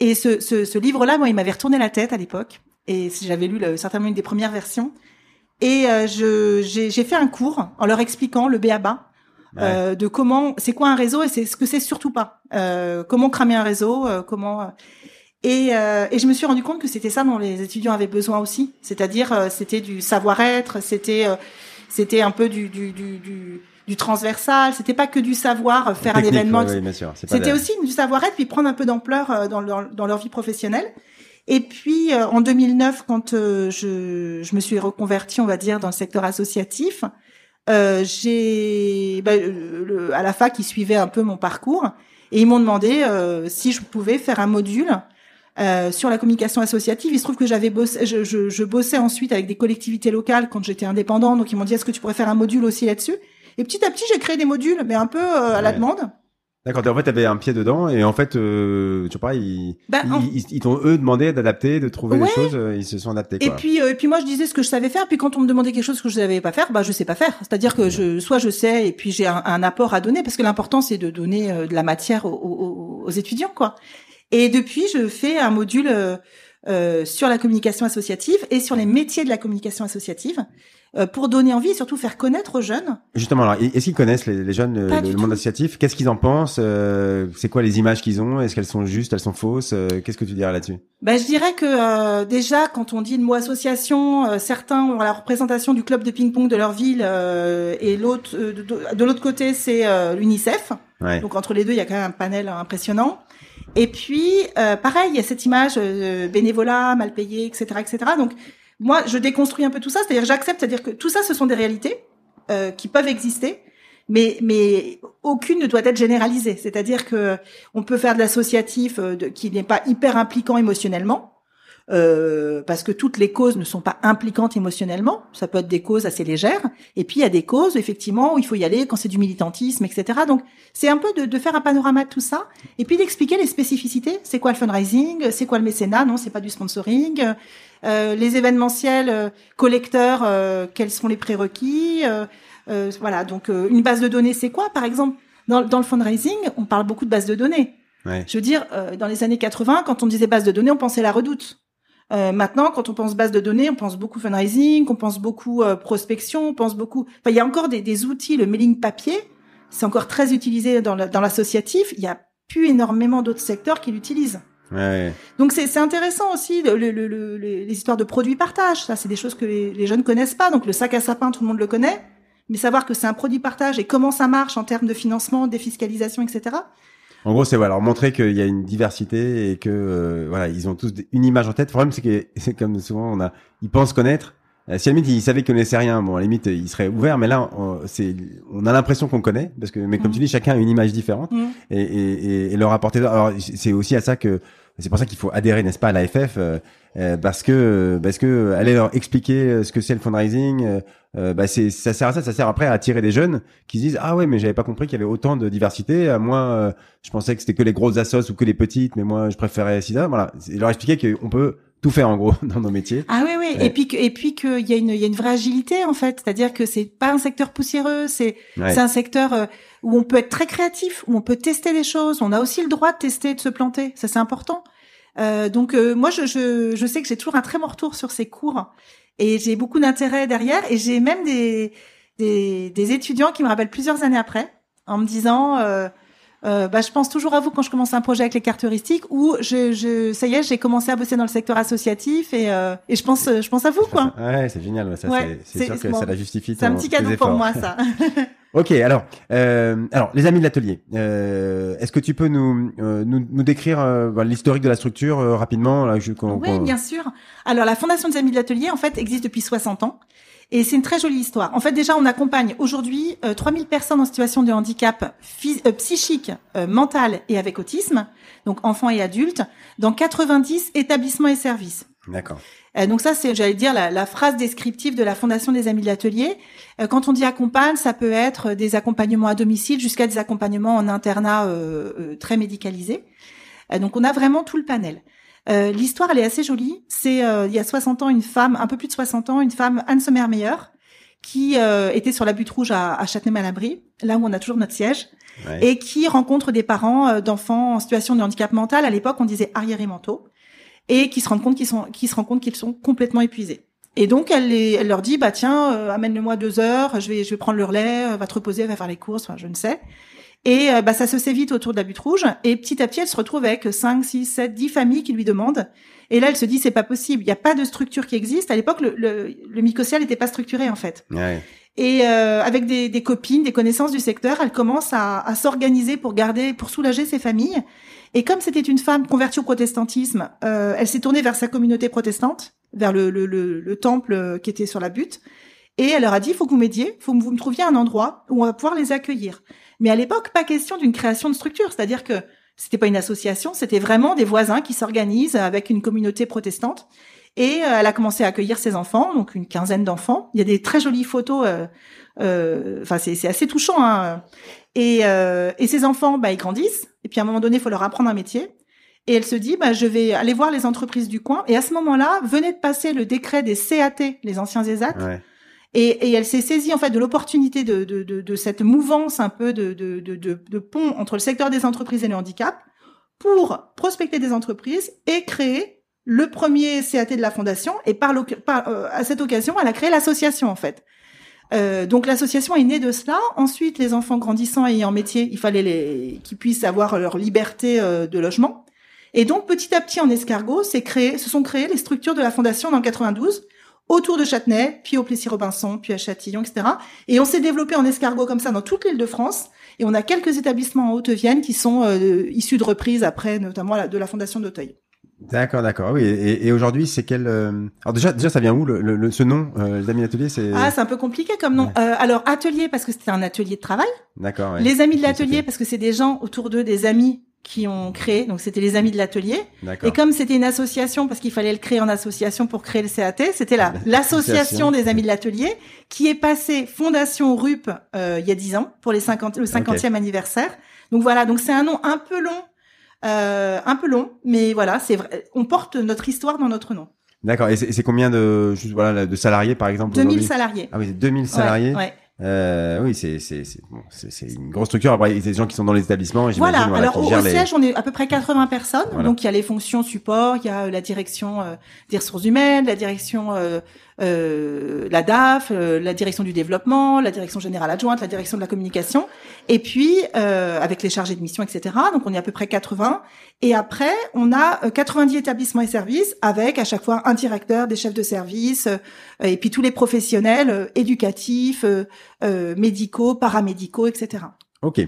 Et ce, ce, ce livre-là, moi, il m'avait retourné la tête à l'époque. Et j'avais lu le, certainement une des premières versions. Et euh, je j'ai fait un cours en leur expliquant le béaba euh, de comment, c'est quoi un réseau et c'est ce que c'est surtout pas. Euh, comment cramer un réseau, comment. Et, et, je me suis rendu compte que c'était ça dont les étudiants avaient besoin aussi. C'est-à-dire, c'était du savoir-être, c'était c'était un peu du, du, du, du du transversal. C'était pas que du savoir euh, faire un événement. C'était aussi du savoir-être puis prendre un peu d'ampleur euh, dans leur, dans leur vie professionnelle. Et puis euh, en 2009, quand je, je me suis reconvertie, on va dire, dans le secteur associatif, euh, j'ai bah, le, à la fac ils suivaient un peu mon parcours et ils m'ont demandé euh, si je pouvais faire un module euh, sur la communication associative. Il se trouve que j'avais bossé, je, je, je, bossais ensuite avec des collectivités locales quand j'étais indépendant, donc ils m'ont dit est-ce que tu pourrais faire un module aussi là-dessus? Et petit à petit, j'ai créé des modules, mais un peu euh, à la demande. D'accord. En fait, tu avais un pied dedans et en fait, euh, tu pas, ils, bah, ils, t'ont eux demandé d'adapter, de trouver des choses, euh, ils se sont adaptés. Quoi. Et puis, euh, et puis moi, je disais ce que je savais faire. Puis quand on me demandait quelque chose que je savais pas faire, bah je sais pas faire. C'est-à-dire que je, soit je sais et puis j'ai un, un, apport à donner parce que l'important c'est de donner de la matière aux, aux, aux, étudiants, quoi. Et depuis, je fais un module sur la communication associative et sur les métiers de la communication associative. Euh, pour donner envie et surtout faire connaître aux jeunes. Justement, alors, est-ce qu'ils connaissent les, jeunes le, monde associatif? Qu'est-ce qu'ils en pensent euh, C'est quoi les images qu'ils ont? Est-ce qu'elles sont justes? Elles sont fausses? Euh, Qu'est-ce que tu dirais là-dessus? Ben, je dirais que déjà, quand on dit le mot association, certains ont la représentation du club de ping-pong de leur ville et l'autre, de, l'autre côté, c'est l'UNICEF. Donc entre les deux, il y a quand même un panel impressionnant. Et puis, pareil, il y a cette image bénévolat, mal payé, etc., etc. Donc, moi, je déconstruis un peu tout ça, c'est-à-dire j'accepte, c'est-à-dire que tout ça, ce sont des réalités euh, qui peuvent exister, mais mais aucune ne doit être généralisée. C'est-à-dire que on peut faire de l'associatif euh, qui n'est pas hyper impliquant émotionnellement. Euh, parce que toutes les causes ne sont pas impliquantes émotionnellement. Ça peut être des causes assez légères. Et puis il y a des causes effectivement où il faut y aller quand c'est du militantisme, etc. Donc c'est un peu de, de, faire un panorama de tout ça et puis d'expliquer les spécificités. C'est quoi le fundraising? C'est quoi le mécénat? Non, c'est pas du sponsoring. Euh, les événementiels euh, collecteurs, euh, quels sont les prérequis? Voilà, donc une base de données, c'est quoi? Par exemple, dans, dans, le fundraising, on parle beaucoup de base de données. Je veux dire, dans les années 80, quand on disait base de données, on pensait la redoute. Euh, maintenant, quand on pense base de données, on pense beaucoup fundraising, on pense beaucoup prospection, on pense beaucoup. Enfin, il y a encore des, des outils. Le mailing papier, c'est encore très utilisé dans l'associatif. il y a plus énormément d'autres secteurs qui l'utilisent. Ouais. Donc c'est intéressant aussi le, le, le, les histoires de produits partage. Ça, c'est des choses que les, les jeunes connaissent pas. Donc le sac à sapin, tout le monde le connaît, mais savoir que c'est un produit partage et comment ça marche en termes de financement, défiscalisation, etc. En gros, c'est voilà, montrer qu'il y a une diversité et que euh, voilà, ils ont tous une image en tête. Le problème, c'est que *laughs* c'est comme souvent, on a, ils pensent connaître. Euh, si à la limite ils savaient qu'ils connaissaient rien, bon à la limite ils seraient ouverts, mais là c'est, on a l'impression qu'on connaît parce que, mais comme mm. tu dis, chacun a une image différente mm. et, et, et, leur apporter. Alors c'est aussi à ça que c'est pour ça qu'il faut adhérer, n'est-ce pas, à l'AFF, euh, euh, parce que parce que aller leur expliquer euh, ce que c'est le fundraising, bah c'est ça sert à ça, ça sert après à attirer des jeunes qui se disent ah ouais mais j'avais pas compris qu'il y avait autant de diversité. Moi, je pensais que c'était que les grosses assos ou que les petites, mais moi je préférais SIDA. Voilà, leur expliquer qu'on peut tout faire en gros *laughs* dans nos métiers. Ah oui oui et puis que, et puis qu'il y a une il y a une vraie agilité en fait, c'est-à-dire que c'est pas un secteur poussiéreux, c'est c'est un secteur où on peut être très créatif, où on peut tester les choses. On a aussi le droit de tester, de se planter. Ça, c'est important. Euh, donc, euh, moi, je, je, je, sais que j'ai toujours un très bon retour sur ces cours et j'ai beaucoup d'intérêt derrière. Et j'ai même des, des, des, étudiants qui me rappellent plusieurs années après en me disant... Euh, euh, bah, je pense toujours à vous quand je commence un projet avec les cartes heuristiques ou je, je, ça y est, j'ai commencé à bosser dans le secteur associatif et, euh, et je pense, je pense à vous, quoi. Ouais, c'est génial. Ça, c'est sûr que ça la justifie. C'est un petit cadeau pour moi, *laughs* ça. Ok, alors, euh, alors les amis de l'atelier, euh, est-ce que tu peux nous euh, nous, nous, décrire euh, l'historique de la structure euh, rapidement là, Oui, bien sûr. Alors la Fondation des Amis de l'atelier, en fait, existe depuis 60 ans. Et c'est une très jolie histoire. En fait, déjà, on accompagne aujourd'hui euh, 3000 personnes en situation de handicap euh, psychique, euh, mental et avec autisme, donc enfants et adultes, dans 90 établissements et services. D'accord. Euh, donc ça, c'est, j'allais dire, la, la, phrase descriptive de la Fondation des Amis de l'Atelier. Euh, quand on dit accompagne, ça peut être des accompagnements à domicile jusqu'à des accompagnements en internat très médicalisés. donc on a vraiment tout le panel. Euh, l'histoire, elle est assez jolie. C'est euh, il y a 60 ans, une femme, un peu plus de 60 ans, une femme, Anne Sommermeyer, qui euh, était sur la butte rouge à, à Châtenay-Malabry, là où on a toujours notre siège, ouais. et qui rencontre des parents d'enfants en situation de handicap mental. À l'époque, on disait arriérés mentaux, et qui se rendent compte qu'ils sont, qui se rendent compte qu'ils sont complètement épuisés. Et donc elle, les, elle leur dit bah tiens amène-le-moi deux heures, je vais je vais prendre le relais, va te reposer, va faire les courses, enfin, je ne sais. Et euh, bah, ça se sait vite autour de la butte rouge. Et petit à petit, elle se retrouve avec 5, 6, 7, 10 familles qui lui demandent. Et là, elle se dit, c'est pas possible. Il n'y a pas de structure qui existe. À l'époque, le, le, le mycosial n'était pas structuré, en fait. Ouais. Et euh, avec des, des, copines, des connaissances du secteur, elle commence à, à s'organiser pour garder, pour soulager ses familles. Et comme c'était une femme convertie au protestantisme, euh, elle s'est tournée vers sa communauté protestante, vers le, le, le, le temple qui était sur la butte. Et elle leur a dit, il faut que vous m'aidiez, faut que vous me trouviez un endroit où on va pouvoir les accueillir. Mais à l'époque, pas question d'une création de structure, c'est-à-dire que c'était pas une association, c'était vraiment des voisins qui s'organisent avec une communauté protestante. Et euh, elle a commencé à accueillir ses enfants, donc une quinzaine d'enfants. Il y a des très jolies photos. Euh, euh, enfin, c'est assez touchant. Hein. Et, euh, et ces enfants, bah, ils grandissent. Et puis à un moment donné, il faut leur apprendre un métier. Et elle se dit, bah, je vais aller voir les entreprises du coin. Et à ce moment-là, venait de passer le décret des CAT, les anciens ESAT, Ouais. et, et, elle s'est saisie en fait de l'opportunité de, de, de, de, cette mouvance un peu de, pont entre le secteur des entreprises et le handicap pour prospecter des entreprises et créer le premier CAT de la fondation. Et par, par euh, à cette occasion, elle a créé l'association en fait. Euh, donc l'association est née de cela. Ensuite, les enfants grandissant et ayant métier, il fallait les qu'ils puissent avoir leur liberté euh, de logement. Et donc petit à petit en escargot, créé, se sont créées les structures de la fondation dans le 92 autour de Châtenay, puis au Plessis-Robinson, puis à Châtillon, etc. Et on s'est développé en escargot comme ça dans toute l'île de France. Et on a quelques établissements en Haute-Vienne qui sont euh, issus de reprises après, notamment de la Fondation d'Auteuil. D'accord, d'accord. Oui. Et, et aujourd'hui, c'est quel euh... Alors déjà, déjà, ça vient où le, le, ce nom, euh, les Amis d'Atelier C'est ah, c'est un peu compliqué comme nom. Ouais. Euh, alors atelier parce que c'était un atelier de travail. D'accord. Ouais. Les Amis de l'Atelier parce que c'est des gens autour d'eux, des amis qui ont créé, donc c'était les amis de l'atelier. Et comme c'était une association, parce qu'il fallait le créer en association pour créer le CAT, c'était la *laughs* l'association des amis de l'atelier qui est passée fondation RUP euh, il y a 10 ans pour les 50 le 50e okay. anniversaire. Donc voilà, donc c'est un nom un peu long, un peu long, mais voilà, c'est vrai, on porte notre histoire dans notre nom. D'accord. Et c'est combien de juste voilà de salariés par exemple 2000 salariés. Ah oui, 2000 salariés. Ouais, ouais. Euh, oui, c'est c'est c'est bon, c'est une grosse structure. Après, il y a des gens qui sont dans les établissements. Voilà. voilà Alors au, au les... siège, on est à peu près 80 personnes. Voilà. Donc il y a les fonctions support, il y a la direction euh, des ressources humaines, la direction euh, euh, la DAF, euh, la direction du développement, la direction générale adjointe, la direction de la communication, et puis euh, avec les chargés de mission, etc. Donc on est à peu près 80. Et après, on a 90 établissements et services avec à chaque fois un directeur, des chefs de service, et puis tous les professionnels éducatifs, médicaux, paramédicaux, etc. Ok.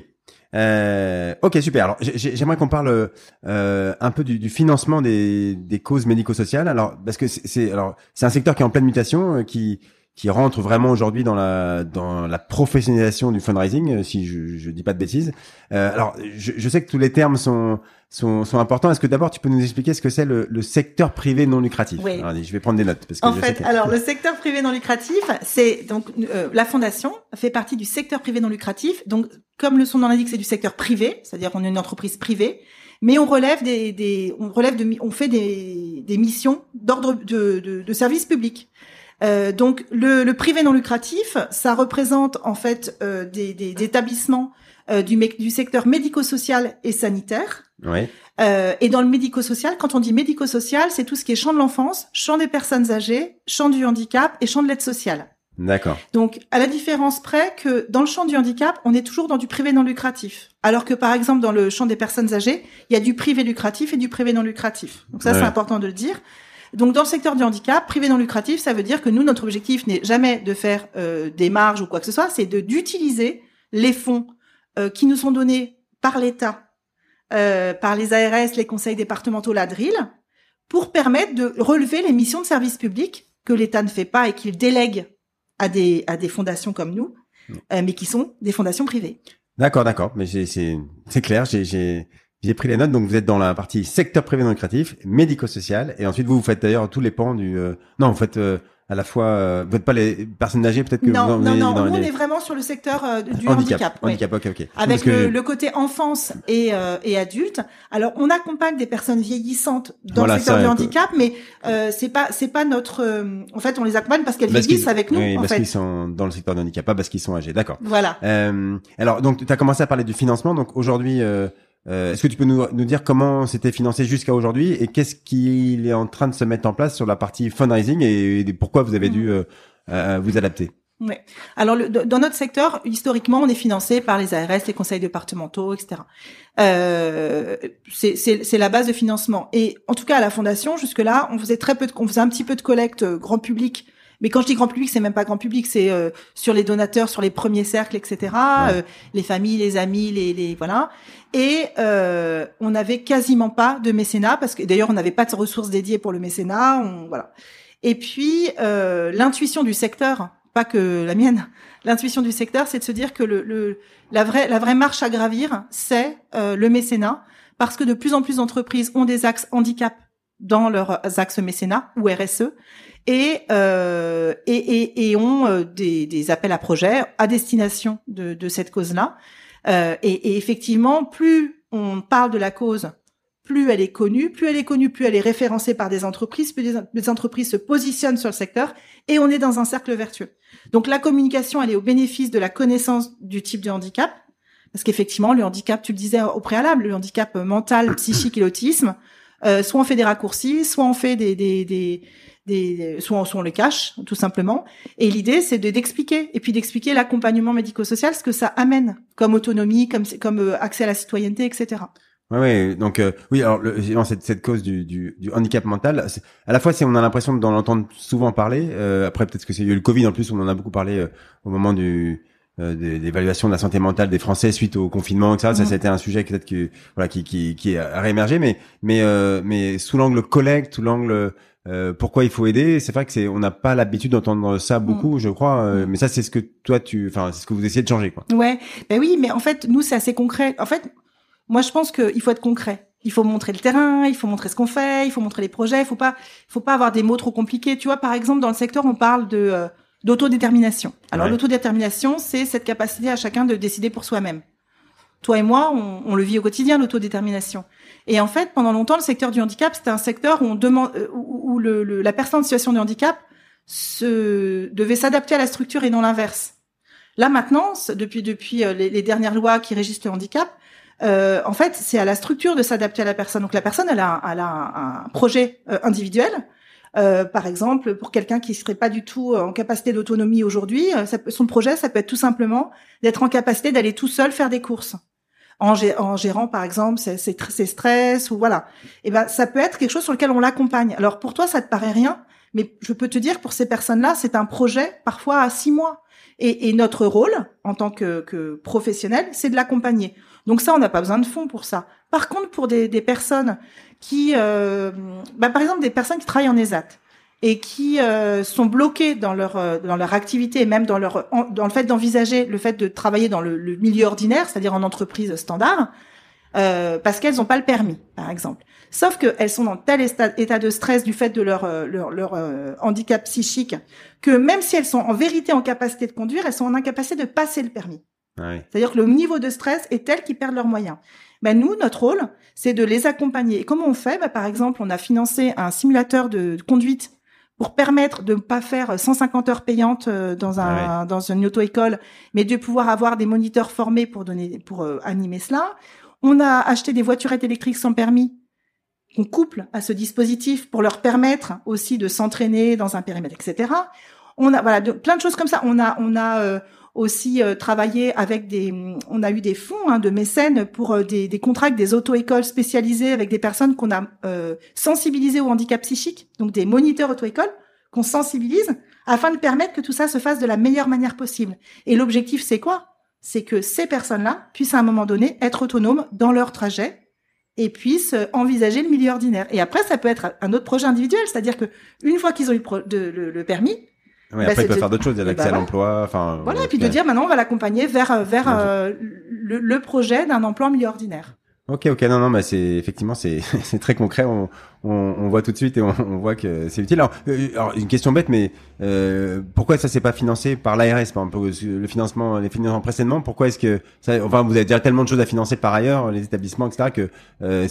Euh, ok, super. Alors, j'aimerais qu'on parle euh, un peu du, financement des, des causes médico-sociales. Alors, parce que c'est alors c'est un secteur qui est en pleine mutation, euh, qui qui rentre vraiment aujourd'hui dans la dans la professionnalisation du fundraising, euh, si je je dis pas de bêtises. Euh, alors, je, je, sais que tous les termes sont sont, sont importants. Est-ce que d'abord tu peux nous expliquer ce que c'est le, le, secteur privé non lucratif Oui. Alors, je vais prendre des notes parce que en fait, alors le secteur privé non lucratif, c'est donc euh, la fondation fait partie du secteur privé non lucratif. Donc, comme le son dans l'indique, c'est du secteur privé, c'est-à-dire qu'on est une entreprise privée mais on relève des, des, on relève de, on fait des, des missions d'ordre de, de, de service public. Euh, donc le, le, privé non lucratif, ça représente en fait euh, des, des, des, établissements euh, du, du, secteur médico-social et sanitaire. Oui. Euh, et dans le médico-social, quand on dit médico-social, c'est tout ce qui est champ de l'enfance, champ des personnes âgées, champ du handicap et champ de l'aide sociale. D'accord. Donc, à la différence près que dans le champ du handicap, on est toujours dans du privé non lucratif. Alors que, par exemple, dans le champ des personnes âgées, il y a du privé lucratif et du privé non lucratif. Donc ça, ouais. c'est important de le dire. Donc dans le secteur du handicap, privé non lucratif, ça veut dire que nous, notre objectif n'est jamais de faire euh, des marges ou quoi que ce soit, c'est de d'utiliser les fonds euh, qui nous sont donnés par l'État, euh, par les ARS, les conseils départementaux, la DRIL, pour permettre de relever les missions de service public que l'État ne fait pas et qu'il délègue à des à des fondations comme nous, mais qui sont des fondations privées. D'accord, d'accord. Mais c'est c'est clair. J'ai j'ai pris les notes. Donc vous êtes dans la partie secteur privé non lucratif, médico-social, et ensuite vous vous faites d'ailleurs tous les pans du. Euh, non, vous faites euh, à la fois, euh, vous n'êtes pas les personnes âgées, peut-être que non, vous non, non, dans nous les... on est vraiment sur le secteur euh, du handicap. handicap. Handicap, ok, ok. Avec que le, côté enfance et, euh, et adulte. Alors, on accompagne des personnes vieillissantes dans Voilà, le secteur ça, du handicap, mais euh, c'est pas c'est pas notre. euh, en fait, on les accompagne parce qu'elles vieillissent avec nous. oui, en parce qu'ils sont dans le secteur du handicap, pas parce qu'ils sont âgés. D'accord. voilà. Euh, alors, donc, tu as commencé à parler du financement. Donc, aujourd'hui, euh, euh, est-ce que tu peux nous, nous dire comment c'était financé jusqu'à aujourd'hui et qu'est-ce qui est en train de se mettre en place sur la partie fundraising et, et pourquoi vous avez Mm. dû euh, euh, vous adapter? Ouais. Alors, le- dans notre secteur, historiquement, on est financé par les ARS, les conseils départementaux, etc. Euh, c'est- c'est c'est la base de financement. Et en tout cas, à la fondation, jusque-là, on faisait très peu, de, on faisait un petit peu de collecte euh, grand public. Mais quand je dis grand public, c'est même pas grand public, c'est euh, sur les donateurs, sur les premiers cercles, etc. Ouais. euh, les familles, les amis, les, les voilà. Et euh, on n'avait quasiment pas de mécénat parce que d'ailleurs on n'avait pas de ressources dédiées pour le mécénat. On, voilà. Et puis euh, l'intuition du secteur, pas que la mienne, *laughs* l'intuition du secteur, c'est de se dire que le, le la vraie la vraie marche à gravir, c'est euh, le mécénat, parce que de plus en plus d'entreprises ont des axes handicap dans leurs axes mécénat ou RSE. Et, euh, et, et, et ont euh, des, des appels à projets à destination de, de cette cause-là. Euh, et, et effectivement, plus on parle de la cause, plus elle est connue, plus elle est connue, plus elle est référencée par des entreprises, plus des entreprises se positionnent sur le secteur, et on est dans un cercle vertueux. Donc la communication, elle est au bénéfice de la connaissance du type de handicap, parce qu'effectivement, le handicap, tu le disais au préalable, le handicap mental, psychique et l'autisme, euh, soit on fait des raccourcis, soit on fait des, des, des, des soit, soit on le cache, tout simplement. Et l'idée, c'est de d'expliquer, et puis d'expliquer l'accompagnement médico-social, ce que ça amène comme autonomie, comme comme euh, accès à la citoyenneté, etc. Ouais, ouais. Donc euh, oui, alors le, cette, cette cause du, du, du handicap mental, à la fois c'est on a l'impression d'en entendre souvent parler. euh, après peut-être que c'est eu le Covid en plus, on en a beaucoup parlé euh, au moment du l'évaluation de la santé mentale des Français suite au confinement, etc. Ça, Mhm. ça été un sujet peut-être que voilà qui qui qui a réémergé, mais mais euh, mais sous l'angle collecte, sous l'angle euh, pourquoi il faut aider, c'est vrai que c'est on n'a pas l'habitude d'entendre ça beaucoup, je crois. euh, Mhm. mais ça c'est ce que toi tu, enfin c'est ce que vous essayez de changer quoi. Ouais, ben oui, mais en fait, nous, c'est assez concret. En fait, moi, je pense qu'il faut être concret. Il faut montrer le terrain, il faut montrer ce qu'on fait, il faut montrer les projets. Il faut pas, il faut pas avoir des mots trop compliqués. Tu vois, par exemple, dans le secteur, on parle de euh, d'autodétermination. Alors, Ouais. l'autodétermination, c'est cette capacité à chacun de décider pour soi-même. Toi et moi, on, on le vit au quotidien, l'autodétermination. Et en fait, pendant longtemps, le secteur du handicap, c'était un secteur où on demande, euh, où, où le, le- la personne en situation de handicap se devait s'adapter à la structure et non l'inverse. Là maintenant, depuis depuis euh, les, les dernières lois qui régissent le handicap, euh, en fait, c'est à la structure de s'adapter à la personne. Donc la personne, elle a, elle a un, un projet euh, individuel. Euh, par exemple, pour quelqu'un qui serait pas du tout euh, en capacité d'autonomie aujourd'hui, euh, son projet, ça peut être tout simplement d'être en capacité d'aller tout seul faire des courses, en, gé- en gérant par exemple ses, ses, tr- ses stress ou voilà. Et ben, ça peut être quelque chose sur lequel on l'accompagne. Alors pour toi, ça te paraît rien, mais je peux te dire pour ces personnes-là, c'est un projet parfois à six mois. Et, et notre rôle en tant que, que professionnel, c'est de l'accompagner. Donc ça, on n'a pas besoin de fonds pour ça. Par contre, pour des, personnes qui, euh, bah, par exemple, des personnes qui travaillent en ESAT et qui euh, sont bloquées dans leur euh, dans leur activité et même dans leur dans le fait d'envisager le fait de travailler dans le, milieu ordinaire, c'est-à-dire en entreprise standard, parce qu'elles n'ont pas le permis, par exemple. Sauf qu'elles sont dans tel état, de stress du fait de leur leur, handicap psychique que même si elles sont en vérité en capacité de conduire, elles sont en incapacité de passer le permis. C'est-à-dire que le niveau de stress est tel qu'ils perdent leurs moyens. Ben nous, notre rôle, c'est de les accompagner. Et comment on fait? Ben, Par exemple, on a financé un simulateur de conduite pour permettre de ne pas faire 150 heures payantes euh, dans un Ah dans une auto-école, mais de pouvoir avoir des moniteurs formés pour donner pour euh, animer cela. On a acheté des voiturettes électriques sans permis qu'on couple à ce dispositif pour leur permettre aussi de s'entraîner dans un périmètre, etc. On a voilà de, plein de choses comme ça. On a on a euh, aussi euh, travaillé avec des on a eu des fonds hein, de mécènes pour euh, des, des contrats avec des auto-écoles spécialisées avec des personnes qu'on a euh, sensibilisées au handicap psychique, donc des moniteurs auto-écoles qu'on sensibilise afin de permettre que tout ça se fasse de la meilleure manière possible. Et l'objectif c'est quoi? C'est que ces personnes-là puissent à un moment donné être autonomes dans leur trajet et puissent euh, envisager le milieu ordinaire. Et après, ça peut être un autre projet individuel, c'est-à-dire que une fois qu'ils ont eu le, le permis, Ouais, Bah, après, peuvent de- faire d'autres choses, il y a Eh l'accès ben à l'emploi, enfin. Voilà, euh, et puis de dire maintenant on va l'accompagner vers vers Bien sûr. euh, le, le projet d'un emploi en milieu ordinaire. Ok, ok, non, non, mais c'est effectivement c'est *laughs* c'est très concret. On, on, on voit tout de suite et on, on voit que c'est utile. Alors, euh, alors, une question bête, mais euh, pourquoi ça s'est pas financé par l'ARS, par exemple, le financement, les financements précédemment Pourquoi est-ce que ça, enfin, vous avez déjà tellement de choses à financer par ailleurs, les établissements, etc., que euh,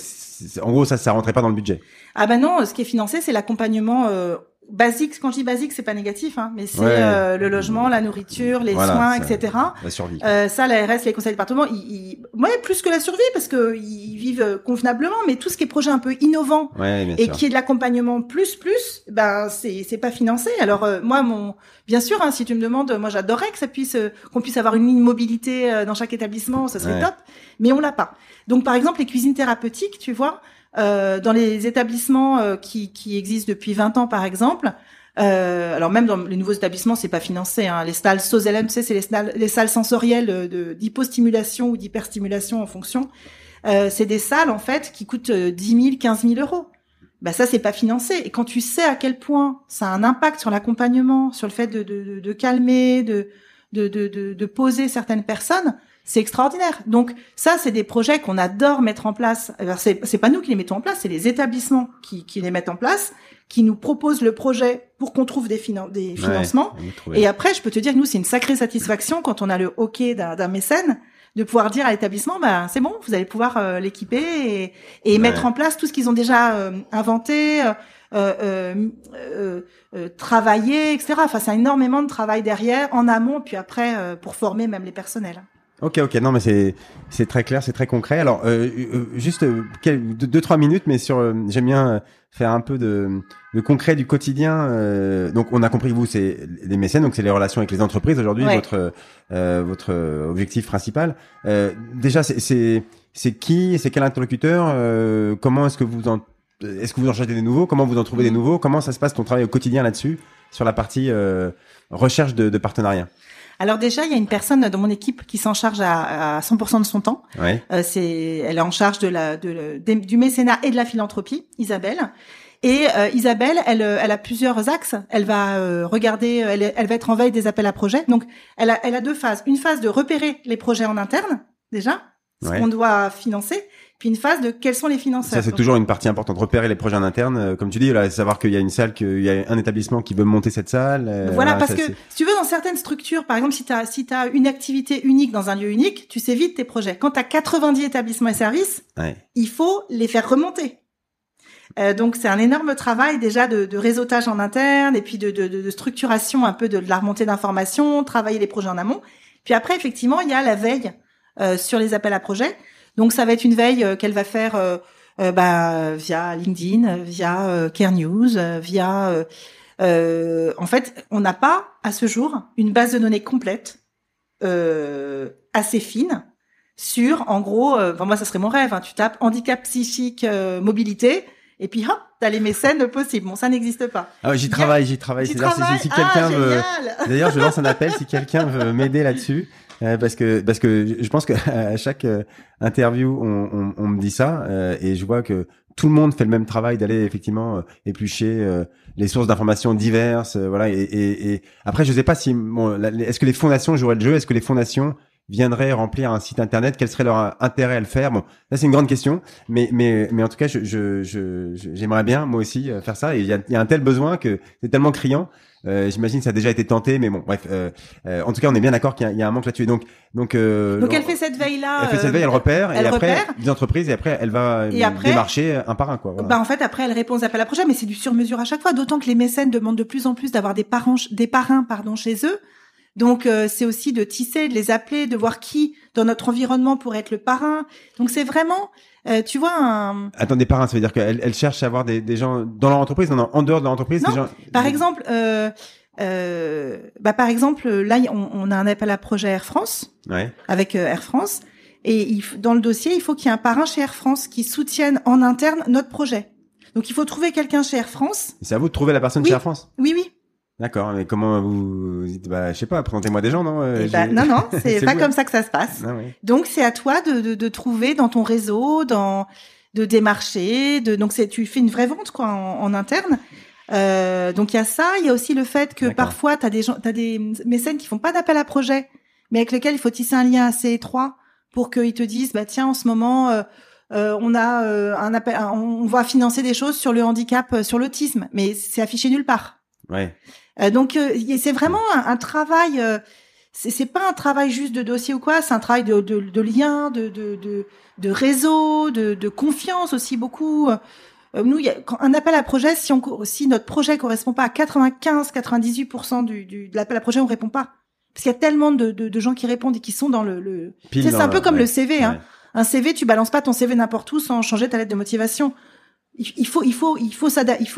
en gros ça ça rentrait pas dans le budget? Ah ben non, ce qui est financé c'est l'accompagnement euh, basique. Quand je dis basique, c'est pas négatif, hein, mais c'est Ouais. euh, le logement, la nourriture, les Voilà, soins, etc. La survie. Euh, ça, l'ARS, les conseils départementaux, ils, ils... ouais, plus que la survie, parce que ils vivent euh, convenablement, mais tout ce qui est projet un peu innovant ouais, bien et sûr. qui est de l'accompagnement plus plus, ben c'est c'est pas financé. Alors euh, moi, mon bien sûr, hein, si tu me demandes, moi j'adorerais que ça puisse euh, qu'on puisse avoir une ligne mobilité euh, dans chaque établissement, ce serait Ouais. top, mais on l'a pas. Donc par exemple, les cuisines thérapeutiques, tu vois, euh, dans les établissements euh, qui qui existent depuis 20 ans, par exemple. Euh, alors même dans les nouveaux établissements, c'est pas financé. Hein. Les salles SOSLM, tu sais, c'est les salles, les salles sensorielles euh, d'hypostimulation ou d'hyperstimulation en fonction. Euh, c'est des salles en fait qui coûtent euh, 10 000, 15 000 euros. Bah ça c'est pas financé. Et quand tu sais à quel point ça a un impact sur l'accompagnement, sur le fait de, de, de, calmer, de, de, de, de poser certaines personnes, c'est extraordinaire. Donc ça c'est des projets qu'on adore mettre en place. C'est c'est pas nous qui les mettons en place, c'est les établissements qui, qui les mettent en place, qui nous proposent le projet pour qu'on trouve des, finan- des financements. Et après, je peux te dire, nous, c'est une sacrée satisfaction quand on a le hockey d'un d'un mécène de pouvoir dire à l'établissement, bah, c'est bon, vous allez pouvoir euh, l'équiper et, et Ouais. mettre en place tout ce qu'ils ont déjà euh, inventé, euh, euh, euh, euh, travaillé, etc. Enfin, c'est énormément de travail derrière, en amont, puis après, euh, pour former même les personnels. Ok, ok, non, mais c'est c'est très clair, c'est très concret. Alors, euh, euh, juste euh, quel- deux, trois minutes, mais sur, euh, j'aime bien faire un peu de, de concret du quotidien. euh, donc, on a compris que vous, c'est les mécènes, donc c'est les relations avec les entreprises aujourd'hui, Ouais. votre euh, votre objectif principal. Euh, déjà, c'est c'est c'est qui, c'est quel interlocuteur euh, Comment est-ce que vous en est-ce que vous en cherchez des nouveaux Comment vous en trouvez des Mhm. nouveaux Comment ça se passe ton travail au quotidien là-dessus sur la partie euh, recherche de, de partenariats Alors déjà, il y a une personne dans mon équipe qui s'en charge à, à 100% de son temps. Ouais. Euh, c'est, elle est en charge de la, de, du mécénat et de la philanthropie, Isabelle. Et euh, Isabelle, elle, euh, elle a plusieurs axes. Elle va euh, regarder, elle, est- elle va être en veille des appels à projets. Donc, elle a, elle a deux phases. Une phase de repérer les projets en interne, déjà, ce Ouais. qu'on doit financer, puis une phase de quels sont les financeurs. Ça, c'est toujours une partie importante. Repérer les projets en interne, euh, comme tu dis, là, savoir qu'il y a une salle, qu'il y a un établissement qui veut monter cette salle. euh, Voilà, parce ça, que si tu veux, dans certaines structures, par exemple, si tu as, si as une activité unique dans un lieu unique, tu sais vite tes projets. Quand tu as 90 établissements et services, Ouais. il faut les faire remonter. Euh, donc c'est un énorme travail déjà de, de réseautage en interne et puis de, de, de- structuration un peu de, de la remontée d'informations, travailler les projets en amont. Puis après effectivement il y a la veille euh, sur les appels à projets. Donc ça va être une veille euh, qu'elle va faire euh, euh, bah, via LinkedIn, via Care News, via en fait on n'a pas à ce jour une base de données complète assez fine sur, en gros, euh, enfin, moi ça serait mon rêve, hein, tu tapes handicap psychique, euh, mobilité, et puis hop, t'as les mécènes possibles. Bon, ça n'existe pas. Ah, ouais, j'y travaille, j'y travaille. C'est-à-dire, si- si, Ah, veut, d'ailleurs, je lance un appel si quelqu'un veut m'aider là-dessus. Euh, parce que parce que je pense que *laughs* à chaque euh, interview on, on, on me dit ça euh, et je vois que tout le monde fait le même travail d'aller effectivement euh, éplucher euh, les sources d'informations diverses euh, voilà et, et, et après je sais pas si bon, est-ce que les fondations joueraient le jeu? Est-ce que les fondations viendraient remplir un site internet? Quel serait leur intérêt à le faire? Bon là c'est une grande question mais mais mais en tout cas je je je- je- j'aimerais bien moi aussi faire ça et il y a, y a un tel besoin que c'est tellement criant J'imagine que ça a déjà été tenté, mais bon, bref. Euh, euh, en tout cas, on est bien d'accord qu'il y, y a un manque là-dessus. Donc, donc, euh, Donc elle fait cette veille-là. elle fait cette euh, veille, elle repère, elle et après repère. des entreprises, et après elle va Et euh, après- démarcher un par un, quoi. voilà. Bah en fait après elle répond aux appels à projets, mais c'est du sur-mesure à chaque fois. D'autant que les mécènes demandent de plus en plus d'avoir des parents, des parrains pardon chez eux. Donc euh, c'est aussi de tisser, de les appeler, de voir qui dans notre environnement pourrait être le parrain. Donc c'est vraiment, euh, tu vois, un, Attends, des parrains, ça veut dire qu'elle elle cherche à avoir des, des gens dans leur entreprise, non, non, en dehors de leur entreprise, Non, des gens. Par exemple, euh, euh, bah par exemple, là, on, on a un appel à projet Air France Ouais. avec euh, Air France, et il, dans le dossier, il faut qu'il y ait un parrain chez Air France qui soutienne en interne notre projet. Donc, il faut trouver quelqu'un chez Air France. C'est à vous de trouver la personne Oui. chez Air France? Oui, oui. D'accord, mais comment vous dites, bah, je sais pas, présentez-moi des gens, non euh, Eh j'ai- non, non, *laughs* c'est pas vous, comme ça que ça se passe. Ah. Donc, c'est à toi de, de, de trouver dans ton réseau, dans de démarcher. De, donc, c'est tu fais une vraie vente quoi en, en interne. Euh, donc il y a ça, il y a aussi le fait que parfois tu as des gens, t'as des mécènes qui font pas d'appel à projet, mais avec lesquels il faut tisser un lien assez étroit pour qu'ils te disent bah tiens en ce moment euh, euh, on a euh, un appel, on va financer des choses sur le handicap, sur l'autisme, mais c'est affiché nulle part. Ouais. Donc c'est vraiment un, travail. c'est pas un travail juste de dossier ou quoi, c'est un travail de, de, de lien, de, de, de, de réseau, de, de confiance aussi beaucoup. nous, il y a, un appel à projet, si, on, si notre projet correspond pas à 95-98% du, du, de l'appel à projet, on répond pas. Parce qu'il y a tellement de, de, de, gens qui répondent et qui sont dans le. le... C'est un peu comme le CV. Hein. Un CV, tu balances pas ton CV n'importe où sans changer ta lettre de motivation. Il, faut, il faut, il faut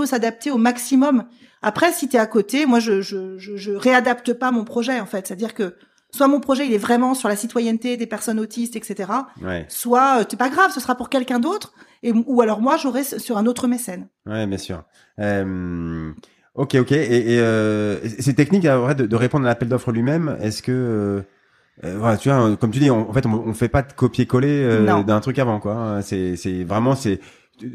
s'adapter au maximum. Après, si tu es à côté, moi, je, je, je, je, réadapte pas mon projet en fait. C'est-à-dire que soit mon projet il est vraiment sur la citoyenneté des personnes autistes, etc. Ouais. Soit euh, c'est pas grave, ce sera pour quelqu'un d'autre. Et ou alors moi, j'aurai sur un autre mécène. Ouais, bien sûr. Euh... Ok, ok. Et, et euh, c'est technique vrai, de, de, répondre à l'appel d'offres lui-même. Est-ce que euh, euh voilà, tu vois, comme tu dis, en fait, on, on fait pas de copier-coller euh, d'un truc avant, quoi. C'est, c'est vraiment, c'est,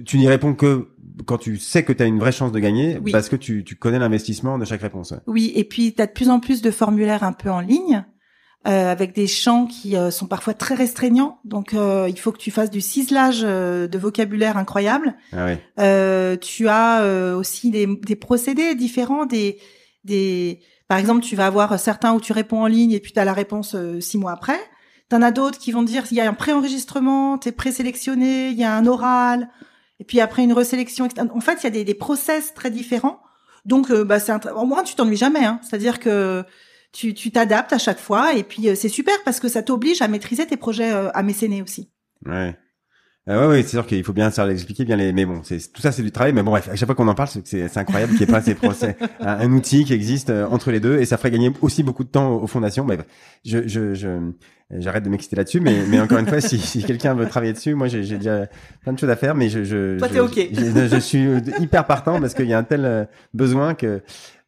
tu, n'y réponds que quand tu sais que tu as une vraie chance de gagner, parce que tu, tu connais l'investissement de chaque réponse. Oui, et puis tu as de plus en plus de formulaires un peu en ligne euh, avec des champs qui euh, sont parfois très restreignants. Donc, euh, il faut que tu fasses du ciselage de vocabulaire incroyable. Ah oui. tu as aussi des, des, procédés différents, des, des, par exemple, tu vas avoir certains où tu réponds en ligne et puis tu as la réponse six mois après. T'en as d'autres qui vont dire il y a un préenregistrement, t'es présélectionné, il y a un oral, et puis après une resélection. En fait, il y a des, des process très différents. Donc, bah, c'est au moins tu t'ennuies jamais. Hein. C'est-à-dire que tu tu t'adaptes à chaque fois et puis euh, c'est super parce que ça t'oblige à maîtriser tes projets euh, à mécéner aussi. Ouais. Euh, ouais, ouais, c'est sûr qu'il faut bien savoir expliquer bien les, mais bon, c'est tout ça, c'est du travail. Mais bon, bref, à chaque fois qu'on en parle, c'est incroyable qu'il n'y ait pas ces procès, *laughs* un, un, outil qui existe entre les deux, et ça ferait gagner aussi beaucoup de temps aux, fondations. Mais je, je, je, j'arrête de m'exciter là-dessus, mais, mais encore une fois, si, si quelqu'un veut travailler dessus, moi, j'ai déjà plein de choses à faire, mais je, je, Toi, je, je, je, suis hyper partant parce qu'il y a un tel besoin que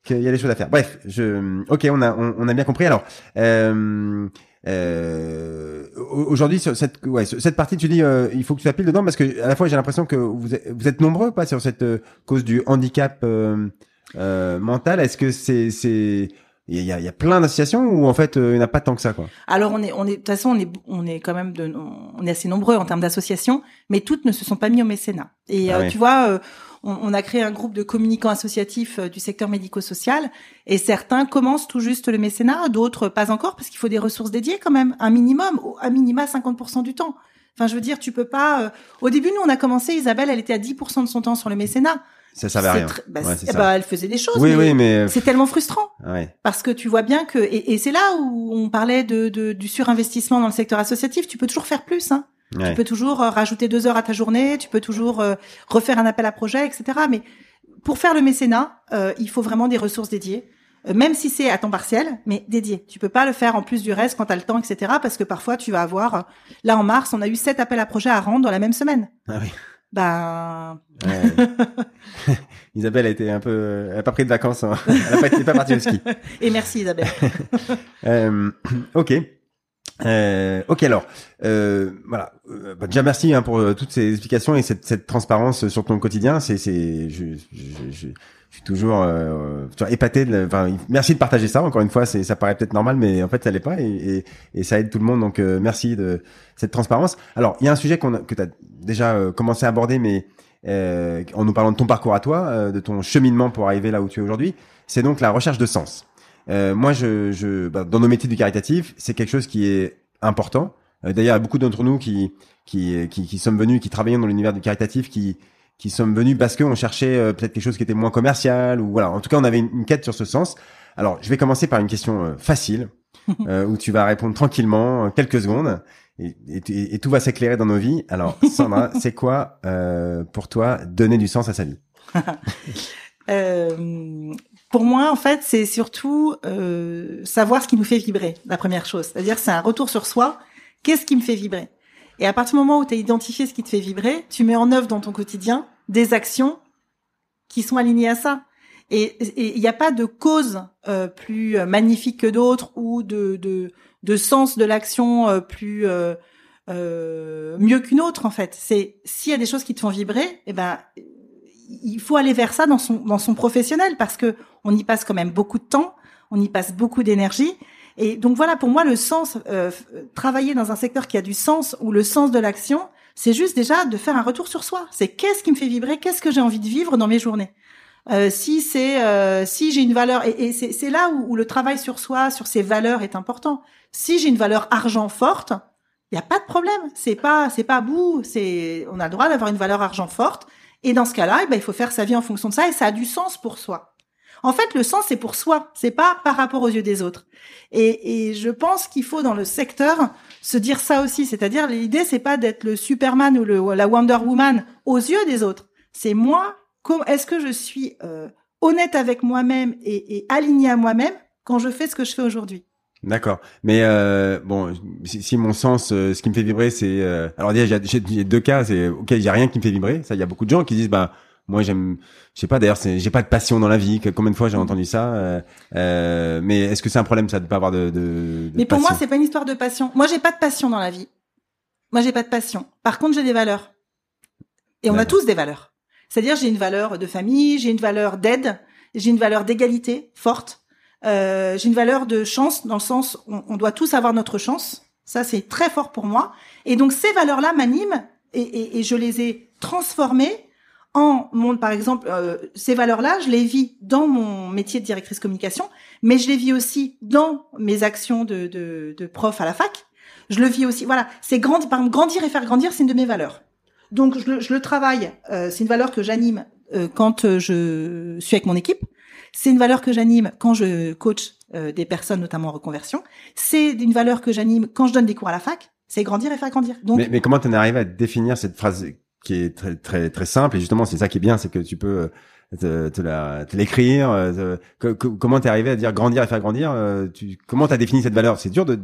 qu'il y a des choses à faire. Bref, je, ok, on a, on, a bien compris. Alors, euh, euh, aujourd'hui sur cette, ouais, cette partie, tu dis, euh, il faut que tu appuies dedans parce que à la fois j'ai l'impression que vous êtes, vous êtes nombreux, pas sur cette euh, cause du handicap euh, mental? Est-ce que c'est, c'est il y a, il y a plein d'associations ou en fait il n'y en a pas tant que ça quoi? Alors on est on est de toute façon on est on est quand même de on est assez nombreux en termes d'associations mais toutes ne se sont pas mis au mécénat. Et ah tu vois on, a créé un groupe de communicants associatifs euh, du secteur médico-social et certains commencent tout juste le mécénat, d'autres pas encore parce qu'il faut des ressources dédiées quand même, un minimum, à minima 50% du temps. Enfin, je veux dire, tu peux pas. Euh, au début, nous, on a commencé. Isabelle, elle était à 10% de son temps sur le mécénat. Ça servait à rien. Bah, bah, elle faisait des choses. Oui, mais, oui, mais euh, c'est tellement frustrant. Ouais. Parce que tu vois bien que et, c'est là où on parlait de, de, du surinvestissement dans le secteur associatif. Tu peux toujours faire plus. Hein. Tu peux toujours euh, rajouter deux heures à ta journée, tu peux toujours euh, refaire un appel à projet, etc. Mais pour faire le mécénat, euh, il faut vraiment des ressources dédiées, même si c'est à temps partiel, mais dédié. Tu peux pas le faire en plus du reste quand tu as le temps, etc. Parce que parfois tu vas avoir, là en mars, on a eu sept appels à projet à rendre dans la même semaine. Ah oui. Ben. *laughs* *laughs* Isabelle a été un peu, elle a pas pris de vacances, hein. elle a pas, pas partie au ski. *laughs* Et merci Isabelle. euh, ok. Euh, ok alors, euh, voilà. Euh, bah, déjà merci hein, pour euh, toutes ces explications et cette, cette transparence sur ton quotidien. C'est, c'est, je, je, je, je, suis toujours euh, épaté. De, enfin, merci de partager ça. Encore une fois, c'est, ça paraît peut-être normal, mais en fait, ça l'est pas et, et, et, ça aide tout le monde. Donc, euh, merci de cette transparence. Alors, il y a un sujet qu'on que tu as déjà commencé à aborder, mais en nous parlant de ton parcours à toi, de ton cheminement pour arriver là où tu es aujourd'hui, c'est donc la recherche de sens. Euh, moi, je, je bah, dans nos métiers du caritatif, c'est quelque chose qui est important. Euh, D'ailleurs, il y a beaucoup d'entre nous qui, qui, qui, qui, sommes venus, qui travaillons dans l'univers du caritatif, qui, qui sommes venus parce qu'on cherchait euh, peut-être quelque chose qui était moins commercial ou voilà. En tout cas, on avait une, quête sur ce sens. Alors, je vais commencer par une question euh, facile *laughs* où tu vas répondre tranquillement quelques secondes et, et, et tout va s'éclairer dans nos vies. Alors, *laughs* Sandra, c'est quoi pour toi donner du sens à sa vie? *laughs* pour moi, en fait, c'est surtout euh, savoir ce qui nous fait vibrer, la première chose. C'est-à-dire, c'est un retour sur soi. Qu'est-ce qui me fait vibrer? Et à partir du moment où tu as identifié ce qui te fait vibrer, tu mets en œuvre dans ton quotidien des actions qui sont alignées à ça. Et il n'y a pas de cause euh, plus magnifique que d'autres ou de, de, de sens de l'action euh, plus euh, euh, mieux qu'une autre en fait. C'est s'il y a des choses qui te font vibrer, eh ben il faut aller vers ça dans son dans son professionnel parce que on y passe quand même beaucoup de temps, on y passe beaucoup d'énergie. Et donc voilà, pour moi, le sens, euh, travailler dans un secteur qui a du sens ou le sens de l'action, c'est juste déjà de faire un retour sur soi. C'est qu'est-ce qui me fait vibrer, qu'est-ce que j'ai envie de vivre dans mes journées. Euh, si c'est euh, si j'ai une valeur et, c'est là où, où, le travail sur soi, sur ses valeurs est important. Si j'ai une valeur argent forte, il y a pas de problème. C'est pas c'est pas bout. C'est on a le droit d'avoir une valeur argent forte. Et dans ce cas-là, eh ben, il faut faire sa vie en fonction de ça et ça a du sens pour soi. En fait, le sens c'est pour soi, c'est pas par rapport aux yeux des autres. Et, et je pense qu'il faut dans le secteur se dire ça aussi, c'est-à-dire l'idée c'est pas d'être le Superman ou la Wonder Woman aux yeux des autres. C'est moi est-ce que je suis euh, honnête avec moi-même et, et aligné à moi-même quand je fais ce que je fais aujourd'hui? D'accord. Mais euh, bon, si, mon sens, euh, ce qui me fait vibrer, c'est alors déjà j'ai deux cas. C'est ok, j'ai rien qui me fait vibrer. Ça, il y a beaucoup de gens qui disent bah moi j'aime, je sais pas. D'ailleurs, j'ai pas de passion dans la vie. Combien de fois j'ai entendu ça Mais est-ce que c'est un problème ça de pas avoir de, de, Mais pour moi, c'est pas une histoire de passion. Moi, j'ai pas de passion dans la vie. Moi, j'ai pas de passion. Par contre, j'ai des valeurs. Et on a tous des valeurs. C'est-à-dire j'ai une valeur de famille, j'ai une valeur d'aide, j'ai une valeur d'égalité forte, euh, j'ai une valeur de chance dans le sens on, on doit tous avoir notre chance. Ça c'est très fort pour moi. Et donc ces valeurs-là m'animent et, et, et, je les ai transformées en mon, par exemple, euh, ces valeurs-là, je les vis dans mon métier de directrice communication, mais je les vis aussi dans mes actions de, de, de prof à la fac. Je le vis aussi. Voilà, c'est grandir, par exemple, grandir et faire grandir, c'est une de mes valeurs. Donc je le, je le travaille. Euh, c'est une valeur que j'anime euh, quand euh, je suis avec mon équipe. C'est une valeur que j'anime quand je coach des personnes, notamment en reconversion. C'est une valeur que j'anime quand je donne des cours à la fac. C'est grandir et faire grandir. Donc, mais, mais comment tu en arrives à définir cette phrase qui est très très très simple? Et justement c'est ça qui est bien, c'est que tu peux te, te, la, te l'écrire euh, Comment t'es arrivé à dire grandir et faire grandir euh, tu, Comment t'as défini cette valeur? C'est dur de,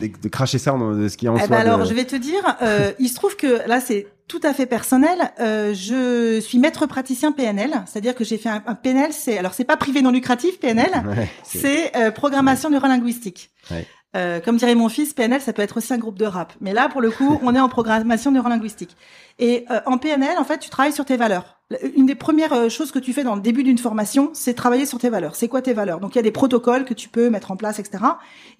de, de, cracher ça de ce qui est en eh ben alors, je vais te dire, euh, il se trouve que là, c'est tout à fait personnel. Euh, je suis maître praticien PNL, c'est-à-dire que j'ai fait un, un, PNL. C'est alors c'est pas privé non lucratif PNL, *laughs* c'est euh, programmation neurolinguistique. Ouais. Euh, comme dirait mon fils, PNL, ça peut être aussi un groupe de rap. Mais là, pour le coup, on est en programmation neurolinguistique. Et euh, en PNL, en fait, tu travailles sur tes valeurs. Une des premières euh, choses que tu fais dans le début d'une formation, c'est travailler sur tes valeurs. C'est quoi tes valeurs? Donc, il y a des protocoles que tu peux mettre en place, etc.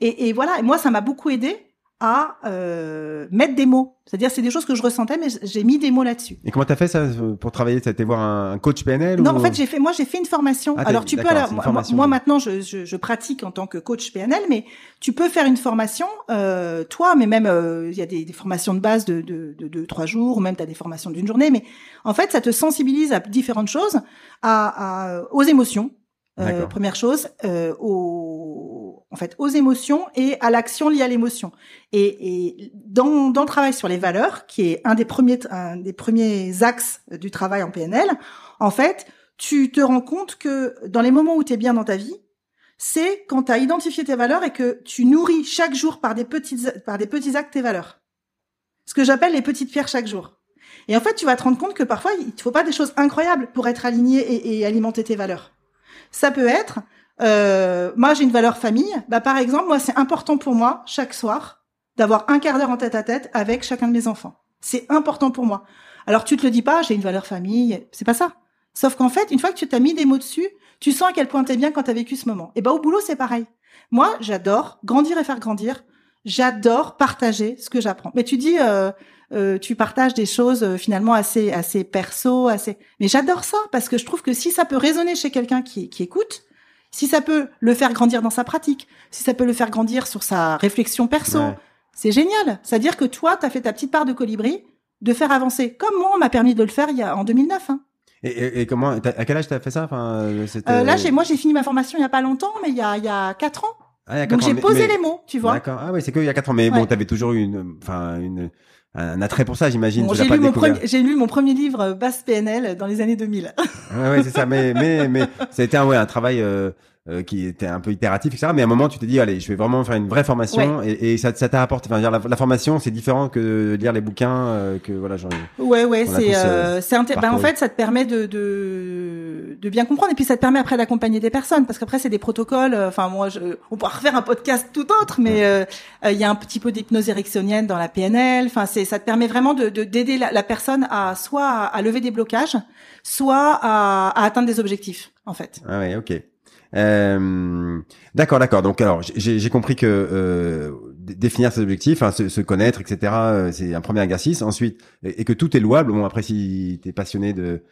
Et, et voilà. Et moi, ça m'a beaucoup aidé à euh, mettre des mots. C'est-à-dire, c'est des choses que je ressentais, mais j'ai mis des mots là-dessus. Et comment t'as fait ça pour travailler? T'as été voir un coach PNL Non, en fait, j'ai fait, moi, j'ai fait une formation. Ah, alors, tu peux, alors, moi, moi, maintenant, je, je, je, pratique en tant que coach PNL, mais tu peux faire une formation, euh, toi, mais même, euh, il y a des, des, formations de base de, de, de, de trois jours, ou même t'as des formations d'une journée, mais en fait, ça te sensibilise à différentes choses, à, à aux émotions. Euh, première chose, euh, aux, en fait, aux émotions et à l'action liée à l'émotion. Et, et dans, dans le travail sur les valeurs, qui est un des premiers, un des premiers axes du travail en PNL, en fait, tu te rends compte que dans les moments où tu es bien dans ta vie, c'est quand tu as identifié tes valeurs et que tu nourris chaque jour par des petits, par des petits actes tes valeurs. Ce que j'appelle les petites pierres chaque jour. Et en fait, tu vas te rendre compte que parfois, il ne faut pas des choses incroyables pour être aligné et, et alimenter tes valeurs. Ça peut être, euh, moi j'ai une valeur famille. Bah par exemple, moi c'est important pour moi chaque soir d'avoir un quart d'heure en tête à tête avec chacun de mes enfants. C'est important pour moi. Alors tu te le dis pas, j'ai une valeur famille, c'est pas ça. Sauf qu'en fait, une fois que tu t'as mis des mots dessus, tu sens à quel point t'es bien quand t'as vécu ce moment. Et bah au boulot c'est pareil. Moi j'adore grandir et faire grandir. J'adore partager ce que j'apprends. Mais tu dis, euh, euh, tu partages des choses euh, finalement assez assez perso, assez. Mais j'adore ça parce que je trouve que si ça peut résonner chez quelqu'un qui, qui écoute, si ça peut le faire grandir dans sa pratique, si ça peut le faire grandir sur sa réflexion perso, c'est génial. C'est-à-dire que toi, tu as fait ta petite part de colibri, de faire avancer. Comme moi, on m'a permis de le faire il y a en 2009. Hein. Et, et, comment, à quel âge t'as fait ça? Enfin, euh, Là, j'ai, moi, j'ai fini ma formation il y a pas longtemps, mais il y a, il y a quatre ans. Ah, Donc j'ai posé les mots, tu vois. D'accord. Ah oui, c'est qu'il y a quatre ans. Mais bon, t'avais toujours eu une, enfin, une, un attrait pour ça, j'imagine. j'ai lu, mon premier, j'ai lu mon premier livre euh, Basse PNL dans les années 2000. ouais, c'est ça. Mais mais mais ça a été un ouais un travail euh, euh, qui était un peu itératif, etc. Mais à un moment, tu te dis, allez, je vais vraiment faire une vraie formation, et, et, ça, ça t'a apporté. Enfin, la, la, formation, c'est différent que de lire les bouquins, que voilà, genre. Ouais, ouais, c'est c'est bah, en fait, ça te permet de, de de, bien comprendre. Et puis ça te permet après d'accompagner des personnes, parce qu'après c'est des protocoles. euh, Enfin moi, je, on pourra refaire un podcast tout autre, mais euh, euh, il y a un petit peu d'hypnose érectionienne dans la PNL. Enfin c'est, ça te permet vraiment de de- d'aider la, la personne à soit à, à lever des blocages, soit à, à atteindre des objectifs, en fait. Ah ouais, ok. Euh, d'accord, d'accord. Donc alors j'ai compris que euh, définir ses objectifs, hein, se, se connaître, etc. euh, C'est un premier exercice. Ensuite, et, et que tout est louable. Bon après, si t'es passionné de,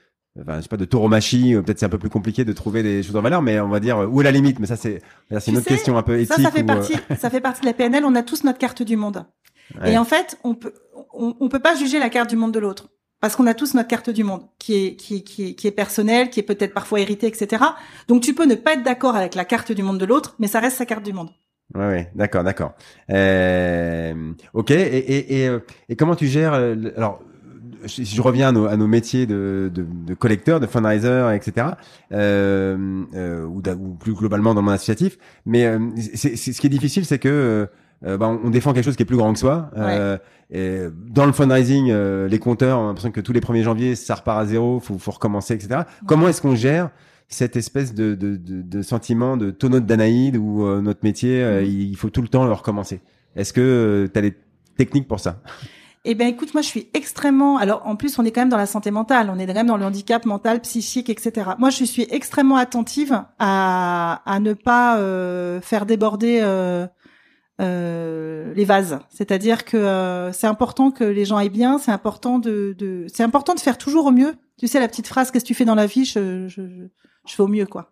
enfin, je sais pas, de tauromachie, euh, peut-être c'est un peu plus compliqué de trouver des choses en valeur, mais on va dire où est la limite? Mais ça c'est c'est une autre sais, question un peu éthique. Ça, ça fait ou, partie, ça fait partie de la PNL. On a tous notre carte du monde. *laughs* Ouais. Et en fait, on peut, on, on peut pas juger la carte du monde de l'autre. Parce qu'on a tous notre carte du monde, qui est, qui, est- qui, est- personnelle, qui est peut-être parfois héritée, etc. Donc tu peux ne pas être d'accord avec la carte du monde de l'autre, mais ça reste sa carte du monde. Ouais, ouais, d'accord, d'accord. Euh, ok. Et, et, et, euh, et comment tu gères euh, Alors, si si je reviens à nos, à nos métiers de, de, de collecteur, de fundraiser, etc. Euh, euh, ou, plus globalement dans monde associatif. Mais euh, ce qui est difficile, c'est que euh, bah, on on défend quelque chose qui est plus grand que soi. Euh, et dans le fundraising, euh, les compteurs, on a l'impression que tous les 1er janvier, ça repart à zéro, faut, faut recommencer, etc. Comment est-ce qu'on gère cette espèce de, de, de, de sentiment de tonneau de Danaïde où euh, notre métier, euh, Mhm. il faut tout le temps le recommencer? Est-ce que tu as des techniques pour ça? Eh ben, écoute, moi, je suis extrêmement. Alors, en plus, on est quand même dans la santé mentale. On est quand même dans le handicap mental, psychique, etc. Moi, je suis extrêmement attentive à à ne pas euh, faire déborder euh, euh, les vases. C'est-à-dire que euh, c'est important que les gens aillent bien. C'est important de, de c'est important de faire toujours au mieux. Tu sais la petite phrase qu'est-ce que tu fais dans la vie Je je, je, fais au mieux quoi.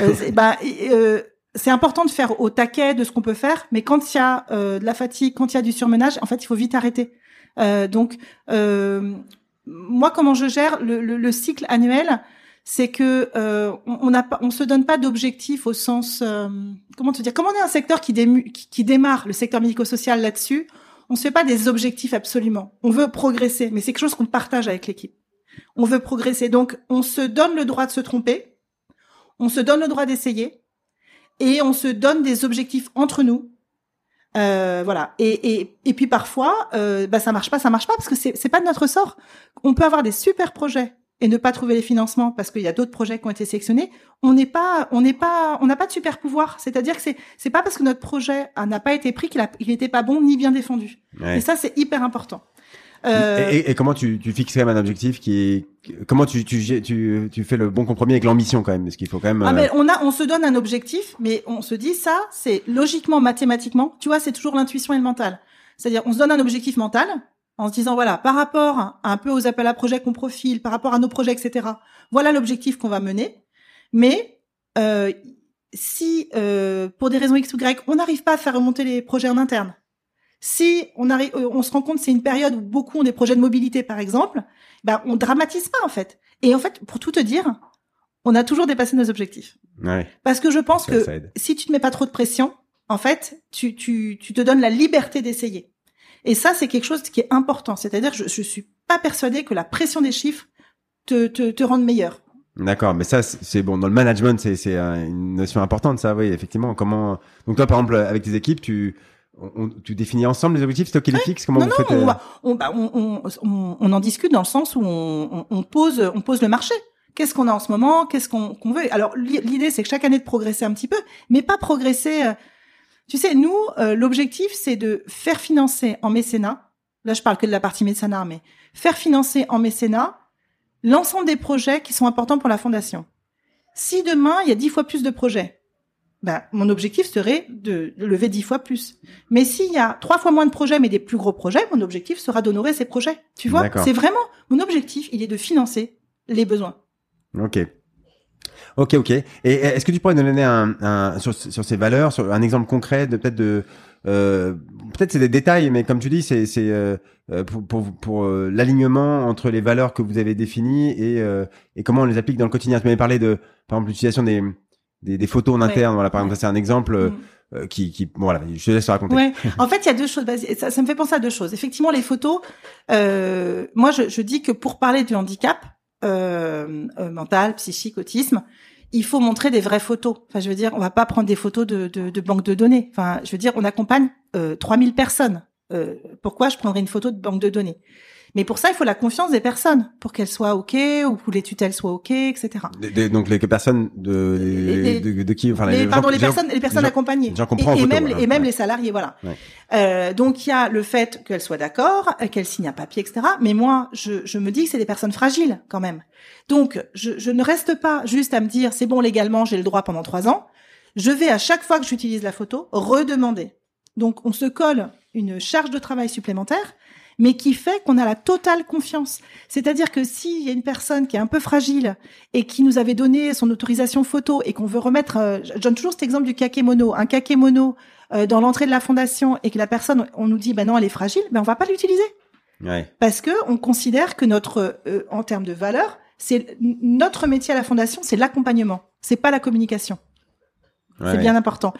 Euh, *laughs* c'est- bah, euh, c'est important de faire au taquet de ce qu'on peut faire, mais quand il y a euh, de la fatigue, quand il y a du surmenage, en fait, il faut vite arrêter. Euh, donc, euh, moi, comment je gère le, le, le cycle annuel, c'est que euh, on pas, on se donne pas d'objectif au sens, euh, comment te dire, comme on est un secteur qui, qui démarre, le secteur médico-social là-dessus, on se fait pas des objectifs absolument. On veut progresser, mais c'est quelque chose qu'on partage avec l'équipe. On veut progresser, donc on se donne le droit de se tromper, on se donne le droit d'essayer, et on se donne des objectifs entre nous. Euh, voilà. Et, et, et puis parfois, euh, bah ça marche pas, ça marche pas parce que c'est c'est pas de notre sort. On peut avoir des super projets et ne pas trouver les financements parce qu'il y a d'autres projets qui ont été sélectionnés. On n'est pas, on n'est pas, on n'a pas de super pouvoir. C'est-à-dire que c'est c'est pas parce que notre projet ah, n'a pas été pris qu'il a, il était pas bon ni bien défendu. Ouais. Et ça c'est hyper important. Euh, Et, et- et comment tu, tu fixes quand même un objectif qui comment tu, tu, tu, tu fais le bon compromis avec l'ambition quand même? Parce qu'il faut quand même Ah mais on a, on se donne un objectif, mais on se dit ça, c'est logiquement, mathématiquement, tu vois, c'est toujours l'intuition et le mental. C'est-à-dire, on se donne un objectif mental en se disant voilà, par rapport un peu aux appels à projets qu'on profile, par rapport à nos projets, etc. Voilà l'objectif qu'on va mener. Mais euh, si euh, pour des raisons X ou Y, on n'arrive pas à faire remonter les projets en interne, si on arrive, euh, on se rend compte que c'est une période où beaucoup ont des projets de mobilité, par exemple, ben on dramatise pas en fait. Et en fait, pour tout te dire, on a toujours dépassé nos objectifs. ouais, Parce que je pense ça, que ça si tu te mets pas trop de pression, en fait, tu, tu, tu te donnes la liberté d'essayer. Et ça, c'est quelque chose qui est important. C'est-à-dire, je, je suis pas persuadée que la pression des chiffres te, te, te rende meilleur. D'accord, mais ça c'est bon dans le management, c'est c'est euh, une notion importante ça, oui effectivement. Comment donc toi par exemple avec tes équipes, tu on, tu définis ensemble les objectifs, c'est toi qui les fixes, comment non, vous non, faites on, euh, va- on, bah, on, on, en discute dans le sens où on, on, pose, on pose le marché. Qu'est-ce qu'on a en ce moment? Qu'est-ce qu'on veut? Alors l'i- l'idée, c'est que chaque année de progresser un petit peu, mais pas progresser. Tu sais, nous, euh, l'objectif, c'est de faire financer en mécénat. Là, je parle que de la partie mécénat, mais faire financer en mécénat l'ensemble des projets qui sont importants pour la fondation. Si demain il y a dix fois plus de projets, ben, mon objectif serait de, lever dix fois plus. Mais s'il y a trois fois moins de projets, mais des plus gros projets, mon objectif sera d'honorer ces projets. Tu vois, c'est vraiment mon objectif. Il est de financer les besoins. Ok. Ok, ok. Et est-ce que tu pourrais nous donner un, un sur, sur ces valeurs, sur un exemple concret de peut-être de euh, peut-être c'est des détails, mais comme tu dis, c'est c'est euh, euh, pour pour, pour euh, l'alignement entre les valeurs que vous avez définies et euh, et comment on les applique dans le quotidien. Tu m'avais parlé de par exemple l'utilisation des, des des photos en Ouais. interne. Voilà, par exemple, c'est un exemple euh, Mm. euh, qui qui bon, voilà. Je te laisse te raconter. Ouais. En fait, il y a deux choses. Ça, ça me fait penser à deux choses. Effectivement, les photos. Euh, moi, je, je dis que pour parler du handicap euh, euh, mental, psychique, autisme, il faut montrer des vraies photos. Enfin, je veux dire, on va pas prendre des photos de, de, de banque de données. Enfin, je veux dire, on accompagne euh, 3000 personnes euh, pourquoi je prendrais une photo de banque de données? Mais pour ça, il faut la confiance des personnes pour qu'elles soient ok ou que les tutelles soient ok, etc. donc les personnes de, de, de, qui, enfin les, pardon, les personnes, les personnes accompagnées. et, même et même les salariés, voilà. Euh, donc il y a le fait qu'elles soient d'accord, qu'elles signent un papier, etc. Mais moi, je, je me dis que c'est des personnes fragiles quand même. Donc je, je ne reste pas juste à me dire c'est bon légalement, j'ai le droit pendant trois ans. Je vais à chaque fois que j'utilise la photo redemander. Donc on se colle une charge de travail supplémentaire mais qui fait qu'on a la totale confiance. C'est-à-dire que s'il y a une personne qui est un peu fragile et qui nous avait donné son autorisation photo et qu'on veut remettre, euh, je donne toujours cet exemple du kakémono, un kakémono euh, dans l'entrée de la fondation et que la personne, on nous dit, ben non, elle est fragile, ben on va pas l'utiliser. Ouais. Parce que on considère que notre, euh, en termes de valeur, c'est notre métier à la fondation, c'est l'accompagnement, c'est pas la communication. c'est bien important.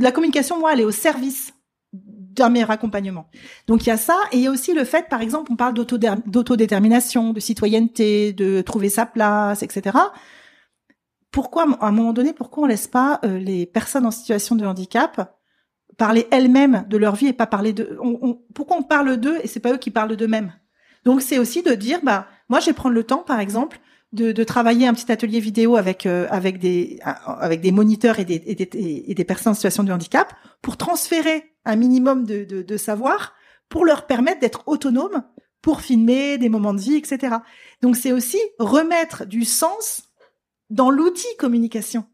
La communication, moi, elle est au service d'un meilleur accompagnement. Donc il y a ça, et il y a aussi le fait, par exemple, on parle d'autodétermination, de citoyenneté, de trouver sa place, etc. Pourquoi, à un moment donné, pourquoi on laisse pas euh, les personnes en situation de handicap parler elles-mêmes de leur vie et pas parler de... pourquoi on parle d'eux et c'est pas eux qui parlent d'eux-mêmes? Donc c'est aussi de dire, bah moi je vais prendre le temps, par exemple, de, travailler un petit atelier vidéo avec euh, avec des avec des moniteurs et des, et des personnes en situation de handicap pour transférer un minimum de, de, savoir pour leur permettre d'être autonomes pour filmer des moments de vie, etc. Donc c'est aussi remettre du sens dans l'outil communication.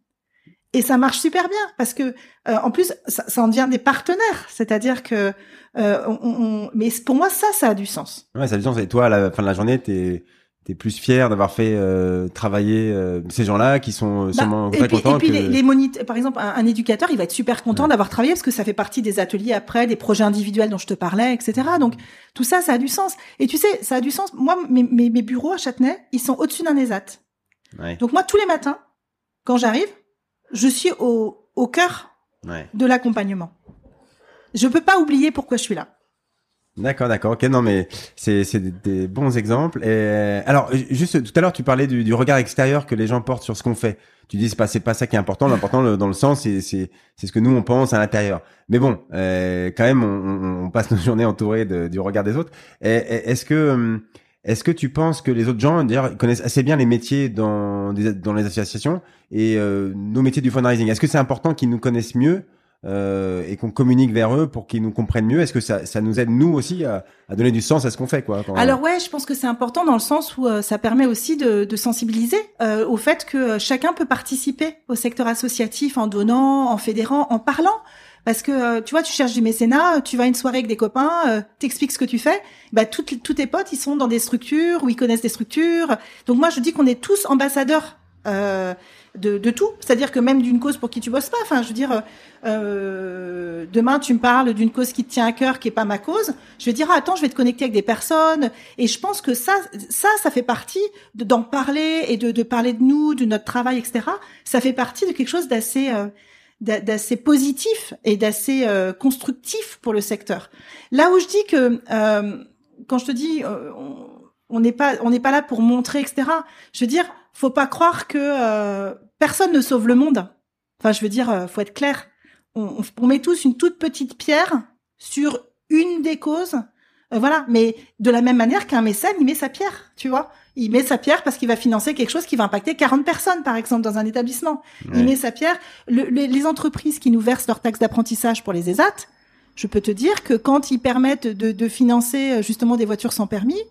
Et ça marche super bien parce que euh, en plus ça, ça, en devient des partenaires, c'est-à-dire que euh, mais pour moi ça ça a du sens. Ouais, ça a du sens. Et toi à la fin de la journée t'es t'es plus fier d'avoir fait euh, travailler euh, ces gens-là qui sont bah, sûrement très contents. Et puis les, les moniteurs, par exemple, un, éducateur, il va être super content d'avoir travaillé parce que ça fait partie des ateliers après, des projets individuels dont je te parlais, etc. Donc tout ça, ça a du sens. Et tu sais, ça a du sens. Moi, mes, mes, mes bureaux à Châtenay, ils sont au-dessus d'un ESAT. Ouais. Donc moi, tous les matins, quand j'arrive, je suis au, au cœur ouais. de l'accompagnement. Je peux pas oublier pourquoi je suis là. D'accord, d'accord. Ok, non, mais c'est c'est des, bons exemples. Et alors, juste tout à l'heure, tu parlais du, du, regard extérieur que les gens portent sur ce qu'on fait. Tu dis c'est pas c'est pas ça qui est important. L'important dans le sens, c'est c'est c'est ce que nous on pense à l'intérieur. Mais bon, euh, quand même, on, on, passe nos journées entourées de, du regard des autres. Est-ce que hum, est-ce que tu penses que les autres gens, d'ailleurs, connaissent assez bien les métiers dans des, dans les associations et euh, nos métiers du fundraising? Est-ce que c'est important qu'ils nous connaissent mieux euh, et qu'on communique vers eux pour qu'ils nous comprennent mieux Est-ce que ça, ça nous aide nous aussi à, à donner du sens à ce qu'on fait quoi Alors ouais, je pense que c'est important dans le sens où euh, ça permet aussi de, de sensibiliser euh, au fait que euh, chacun peut participer au secteur associatif en donnant, en fédérant, en parlant. Parce que tu vois, tu cherches du mécénat, tu vas à une soirée avec des copains, t'expliques ce que tu fais. Bah, tous tes potes, ils sont dans des structures ou ils connaissent des structures. Donc moi, je dis qu'on est tous ambassadeurs euh, de, de, tout. C'est-à-dire que même d'une cause pour qui tu bosses pas. Enfin, je veux dire, euh, demain tu me parles d'une cause qui te tient à cœur, qui est pas ma cause. Je vais dire ah, attends, je vais te connecter avec des personnes. Et je pense que ça, ça, ça fait partie d'en parler et de, de, parler de nous, de notre travail, etc. Ça fait partie de quelque chose d'assez euh, d'assez positif et d'assez euh, constructif pour le secteur. Là où je dis que euh, quand je te dis euh, on n'est pas on n'est pas là pour montrer, etc. Je veux dire faut pas croire que euh, personne ne sauve le monde. Enfin, je veux dire, euh, faut être clair. On, on, met tous une toute petite pierre sur une des causes. Euh, voilà, mais de la même manière qu'un mécène, il met sa pierre, tu vois. Il met sa pierre parce qu'il va financer quelque chose qui va impacter 40 personnes, par exemple, dans un établissement. Il met sa pierre. Le, les entreprises qui nous versent leur taxe d'apprentissage pour les ESAT, je peux te dire que quand ils permettent de, de financer justement des voitures sans permis,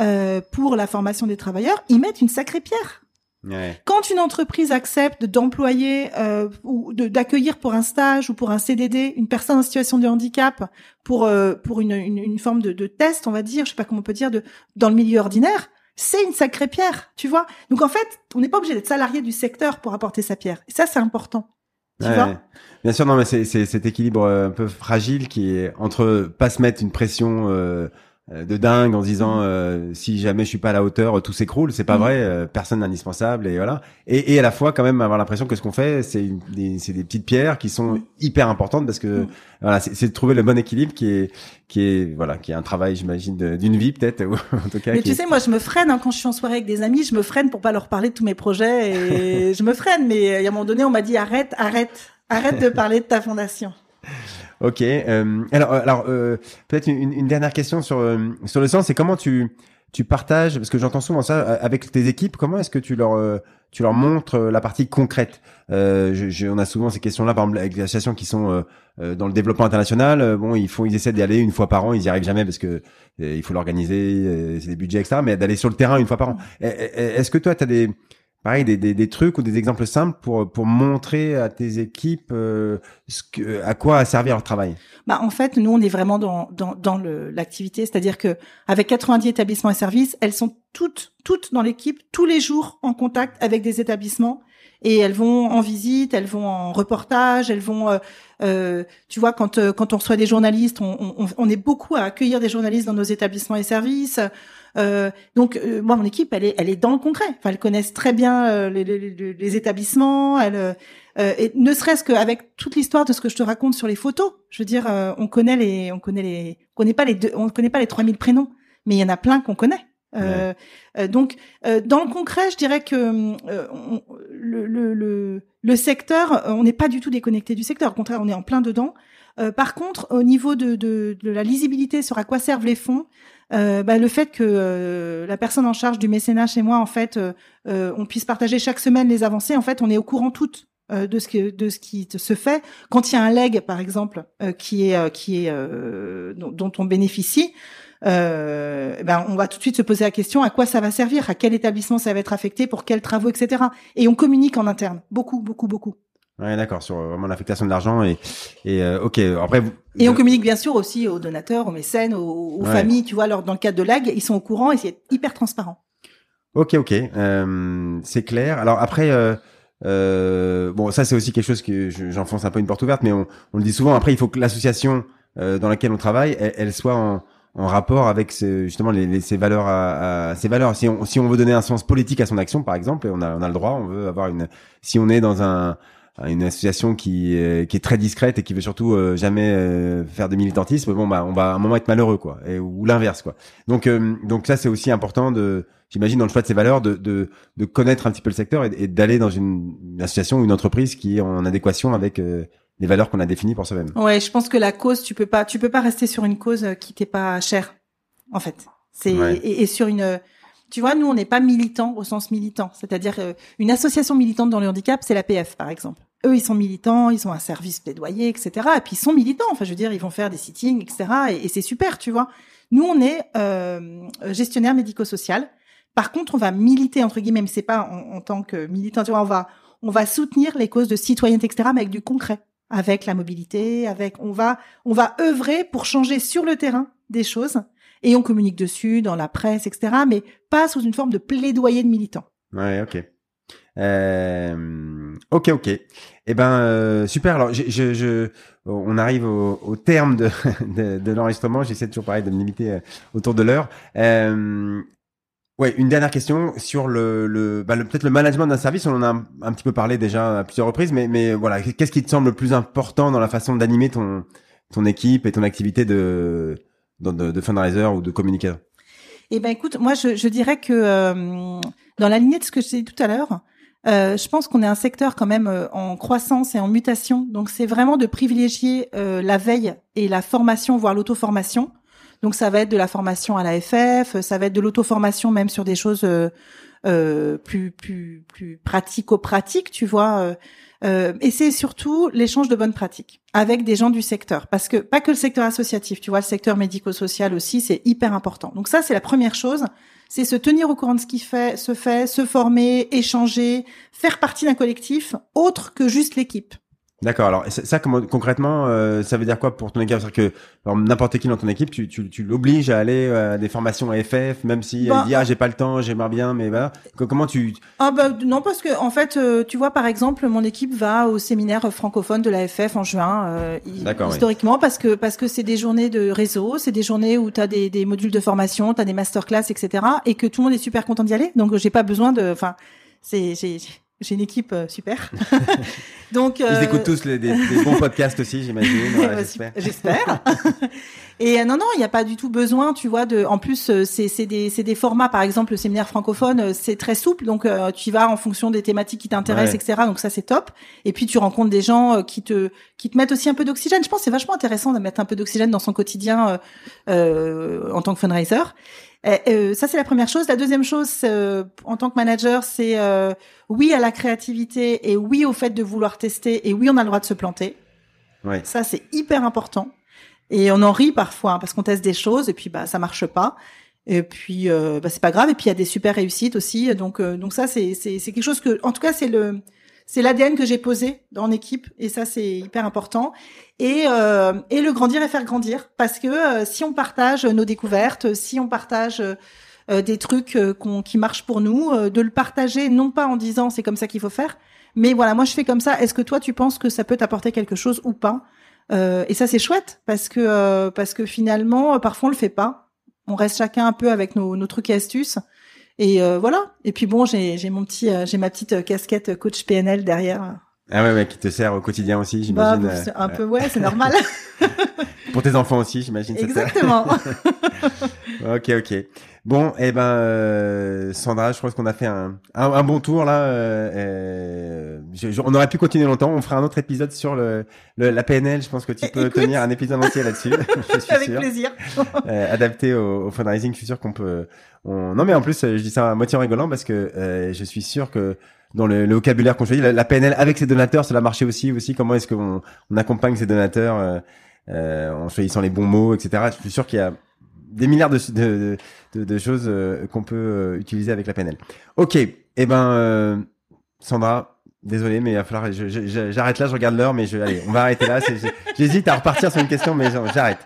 euh, pour la formation des travailleurs, ils mettent une sacrée pierre. Ouais. Quand une entreprise accepte d'employer euh, ou d'accueillir pour un stage ou pour un CDD une personne en situation de handicap pour euh, pour une, une, une, forme de, de, test, on va dire, je sais pas comment on peut dire, de dans le milieu ordinaire, c'est une sacrée pierre, tu vois. Donc en fait, on n'est pas obligé d'être salarié du secteur pour apporter sa pierre. Et ça, c'est important. Tu ouais. vois Bien sûr, non, mais c'est cet équilibre un peu fragile qui est entre pas se mettre une pression euh, de dingue en se disant euh, si jamais je suis pas à la hauteur tout s'écroule c'est pas mm. vrai euh, personne n'est indispensable et voilà et, et à la fois quand même avoir l'impression que ce qu'on fait c'est des c'est des petites pierres qui sont mm. hyper importantes parce que mm. voilà c'est de trouver le bon équilibre qui est qui est voilà qui est un travail j'imagine d'une vie peut-être *laughs* en tout cas mais tu sais moi je me freine hein, quand je suis en soirée avec des amis je me freine pour pas leur parler de tous mes projets et *laughs* je me freine mais à un moment donné on m'a dit arrête arrête arrête de parler de ta fondation Ok. Euh, alors, alors euh, peut-être une, une, dernière question sur sur le sens, c'est comment tu tu partages parce que j'entends souvent ça avec tes équipes. Comment est-ce que tu leur tu leur montres la partie concrète? Euh, je, je, On a souvent ces questions-là, par exemple avec les associations qui sont dans le développement international. bon, ils font, ils essaient d'y aller une fois par an. Ils y arrivent jamais parce que il faut l'organiser, c'est des budgets etc. Mais d'aller sur le terrain une fois par an. Est-ce que toi, tu as des pareil des, des, des, trucs ou des exemples simples pour pour montrer à tes équipes euh, ce que, à quoi a servi leur travail. Bah en fait nous on est vraiment dans dans, dans l'activité. C'est-à-dire que avec 90 établissements et services elles sont toutes toutes dans l'équipe tous les jours en contact avec des établissements. Et elles vont en visite elles vont en reportage elles vont euh, euh tu vois quand euh, quand on reçoit des journalistes on, on, on est beaucoup à accueillir des journalistes dans nos établissements et services euh, donc euh, moi mon équipe elle est elle est dans le concret. Enfin elles connaissent très bien euh, les, les, les, établissements. Elles, et ne serait-ce qu'avec toute l'histoire de ce que je te raconte sur les photos, je veux dire on connaît les on connaît les on connaît pas les deux, on connaît pas les 3000 prénoms, mais il y en a plein qu'on connaît. Euh, donc, euh, dans le concret, je dirais que le, le, le, le, secteur, on n'est pas du tout déconnecté du secteur. Au contraire, on est en plein dedans. Par contre, au niveau de, de, de, la lisibilité sur à quoi servent les fonds, euh, bah, le fait que euh, la personne en charge du mécénat chez moi, en fait, euh, on puisse partager chaque semaine les avancées. En fait, on est au courant toutes de ce que de ce qui se fait. Quand il y a un leg par exemple qui est qui est dont, on bénéficie ben on va tout de suite se poser la question à quoi ça va servir? À quel établissement ça va être affecté? Pour quels travaux etc et on communique en interne. Beaucoup beaucoup beaucoup Ouais, d'accord, sur vraiment l'affectation de l'argent et et ok. Après, vous, et on communique bien sûr aussi aux donateurs, aux mécènes, aux, familles, tu vois, alors dans le cadre de l'AG, ils sont au courant et c'est hyper transparent. Ok, ok, euh, c'est clair. Alors après, euh, euh, bon, ça c'est aussi quelque chose que j'enfonce un peu une porte ouverte, mais on, on, le dit souvent. Après, il faut que l'association euh, dans laquelle on travaille, elle, soit en, en, rapport avec ce, justement les, les, ces valeurs. À, à, ces valeurs. Si on, si on veut donner un sens politique à son action, par exemple, on a, on a le droit. On veut avoir une. Si on est dans un une association qui est, qui est très discrète et qui veut surtout euh, jamais euh, faire de militantisme, bon bah on va à un moment être malheureux quoi, et, ou l'inverse quoi. Donc euh, donc ça c'est aussi important de, j'imagine dans le choix de ces valeurs, de de, de connaître un petit peu le secteur et, d'aller dans une, association ou une entreprise qui est en adéquation avec les valeurs qu'on a définies pour soi-même. Ouais, je pense que la cause, tu peux pas, tu peux pas rester sur une cause qui t'est pas chère, en fait. C'est et, et, sur une tu vois, nous, on n'est pas militants au sens militant. C'est-à-dire, une association militante dans le handicap, c'est l'APF, par exemple eux, ils sont militants, ils ont un service plaidoyer, etc. Et puis ils sont militants. Enfin, je veux dire, ils vont faire des sittings, etc. Et, c'est super, tu vois. Nous, on est euh, gestionnaire médico-social. Par contre, on va militer entre guillemets, mais c'est pas en, tant que militant. Tu vois, on va on va soutenir les causes de citoyenneté, etc. Mais avec du concret, avec la mobilité, avec on va on va œuvrer pour changer sur le terrain des choses et on communique dessus dans la presse, etc. Mais pas sous une forme de plaidoyer de militants. Ouais, ok. Euh, ok, ok. Eh ben euh, super. Alors, je, je, je, on arrive au, au terme de, *laughs* de, de l'enregistrement. J'essaie toujours pareil de me limiter euh, autour de l'heure. Euh, ouais, une dernière question sur le, le, bah, le peut-être le management d'un service. On en a un, petit peu parlé déjà à plusieurs reprises, mais, mais voilà, qu'est-ce qui te semble le plus important dans la façon d'animer ton, ton équipe et ton activité de, de, de fundraiser ou de communicateur Eh ben, écoute, moi, je, je dirais que euh, dans la lignée de ce que je dit tout à l'heure, euh, je pense qu'on est un secteur quand même euh, en croissance et en mutation. Donc c'est vraiment de privilégier euh, la veille et la formation, voire l'auto-formation. Donc ça va être de la formation à la FF, ça va être de l'auto-formation même sur des choses plus plus plus pratico-pratiques, tu vois. Et c'est surtout l'échange de bonnes pratiques avec des gens du secteur, parce que pas que le secteur associatif, tu vois, le secteur médico-social aussi, c'est hyper important. Donc ça, c'est la première chose c'est se tenir au courant de ce qui fait, se fait, se former, échanger, faire partie d'un collectif autre que juste l'équipe. D'accord. Alors ça, concrètement, euh, ça veut dire quoi pour ton équipe? C'est-à-dire que n'importe qui dans ton équipe, tu, tu, tu l'obliges à aller euh, à des formations à FF, même si bah, elle dit ah j'ai pas le temps, j'aimerais bien, mais voilà. Comment tu Ah bah non parce que en fait, euh, tu vois par exemple, mon équipe va au séminaire francophone de la FF en juin, historiquement parce que parce que c'est des journées de réseau, c'est des journées où tu as des, des modules de formation, tu as des masterclass, etc. Et que tout le monde est super content d'y aller. Donc j'ai pas besoin de, enfin c'est j'ai une équipe euh, super. *laughs* Donc, Ils euh, écoutent tous les, des, des bons podcasts aussi, j'imagine. *laughs* Ouais. J'espère. *laughs* Et euh, non, non, il n'y a pas du tout besoin, tu vois. De, en plus, euh, c'est des, des formats. Par exemple, le séminaire francophone, euh, c'est très souple, donc euh, tu y vas en fonction des thématiques qui t'intéressent, Ouais. etc. Donc ça, c'est top. Et puis tu rencontres des gens qui te qui te mettent aussi un peu d'oxygène. Je pense que c'est vachement intéressant de mettre un peu d'oxygène dans son quotidien euh, en tant que fundraiser. Euh, ça, c'est la première chose. La deuxième chose, euh, en tant que manager, c'est euh, oui à la créativité et oui au fait de vouloir tester et oui, on a le droit de se planter. Ouais. Ça, c'est hyper important. Et on en rit parfois hein, parce qu'on teste des choses et puis bah ça marche pas. Et puis euh, bah, c'est pas grave. Et puis il y a des super réussites aussi. Donc euh, donc ça c'est c'est quelque chose que en tout cas c'est le c'est l'ADN que j'ai posé dans l'équipe et ça c'est hyper important. Et euh, et le grandir et faire grandir parce que euh, si on partage nos découvertes, si on partage euh, des trucs euh, qu'on qui marchent pour nous, de le partager non pas en disant c'est comme ça qu'il faut faire, mais voilà moi je fais comme ça. Est-ce que toi tu penses que ça peut t'apporter quelque chose ou pas? Euh, et ça c'est chouette parce que euh, parce que finalement euh, parfois on le fait pas. On reste chacun un peu avec nos, nos trucs et astuces. Et euh, voilà. Et puis bon, j'ai j'ai mon petit euh, j'ai ma petite euh, casquette coach PNL derrière. Ah ouais, ouais, qui te sert au quotidien aussi, Bah, j'imagine. euh, un peu ouais, c'est normal. *laughs* *laughs* Pour tes enfants aussi, j'imagine. Exactement. *laughs* Ok, ok. Bon, eh ben, euh, Sandra, je pense qu'on a fait un, un, un bon tour là. euh, je- je- on aurait pu continuer longtemps. On fera un autre épisode sur le, le- la PNL. Je pense que tu peux Écoute. tenir un épisode entier là-dessus. *laughs* avec sûr. plaisir. Euh, adapté au, au fundraising, je suis sûr qu'on peut. On... Non, mais en plus, euh, je dis ça à moitié en rigolant parce que euh, je suis sûr que dans le, le vocabulaire qu'on choisit, la, la PNL avec ses donateurs, cela marchait aussi. Aussi, comment est-ce qu'on on accompagne ces donateurs en choisissant les bons mots, etc. Je suis sûr qu'il y a des milliards de, de, de, de choses euh, qu'on peut euh, utiliser avec la PNL. Ok, eh ben, euh, Sandra. Désolé, mais il va falloir. J'arrête là, je regarde l'heure, mais je, allez, on va arrêter là. J'hésite à repartir sur une question, mais j'arrête.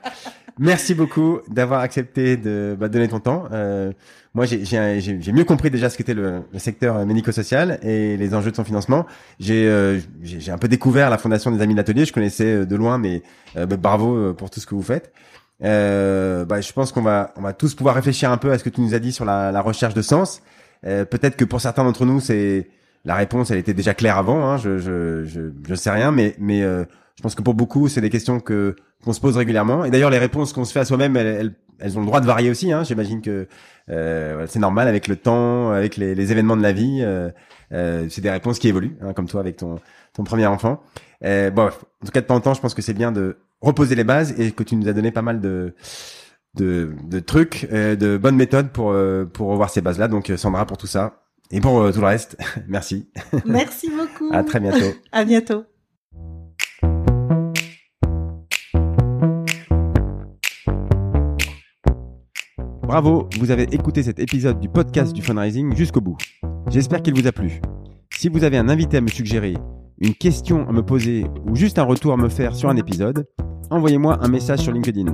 Merci beaucoup d'avoir accepté de bah, donner ton temps. Euh, moi, j'ai- mieux compris déjà ce qu'était le, le secteur médico-social et les enjeux de son financement. J'ai euh, un peu découvert la fondation des Amis de l'Atelier. Je connaissais euh, de loin, mais euh, bah, bravo euh, pour tout ce que vous faites. Euh, bah, je pense qu'on va on va tous pouvoir réfléchir un peu à ce que tu nous as dit sur la, la recherche de sens. Euh, Peut-être que pour certains d'entre nous, c'est la réponse, elle était déjà claire avant. Hein, je, je je je sais rien, mais mais je pense que pour beaucoup, c'est des questions que qu'on se pose régulièrement. Et d'ailleurs, les réponses qu'on se fait à soi-même, elles, elles, elles ont le droit de varier aussi. Hein. J'imagine que euh, c'est normal avec le temps, avec les, les événements de la vie. Euh, euh, c'est des réponses qui évoluent, hein, comme toi avec ton ton premier enfant. Euh, bon, en tout cas, de temps en temps, je pense que c'est bien de reposer les bases et que tu nous as donné pas mal de de, de trucs, euh, de bonnes méthodes pour euh, pour revoir ces bases-là. Donc, euh, Sandra, pour tout ça et pour tout le reste, *laughs* merci. Merci beaucoup. À très bientôt. À bientôt. Bravo, vous avez écouté cet épisode du podcast du fundraising jusqu'au bout. J'espère qu'il vous a plu. Si vous avez un invité à me suggérer, une question à me poser ou juste un retour à me faire sur un épisode, envoyez-moi un message sur LinkedIn.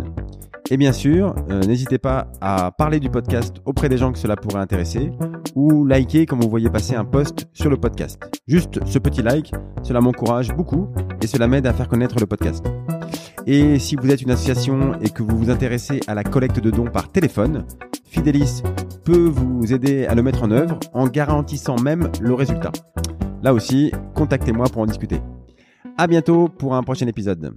Et bien sûr, euh, n'hésitez pas à parler du podcast auprès des gens que cela pourrait intéresser ou liker quand vous voyez passer un post sur le podcast. Juste ce petit like, cela m'encourage beaucoup et cela m'aide à faire connaître le podcast. Et si vous êtes une association et que vous vous intéressez à la collecte de dons par téléphone, Fidelis peut vous aider à le mettre en œuvre en garantissant même le résultat. Là aussi, contactez-moi pour en discuter. À bientôt pour un prochain épisode.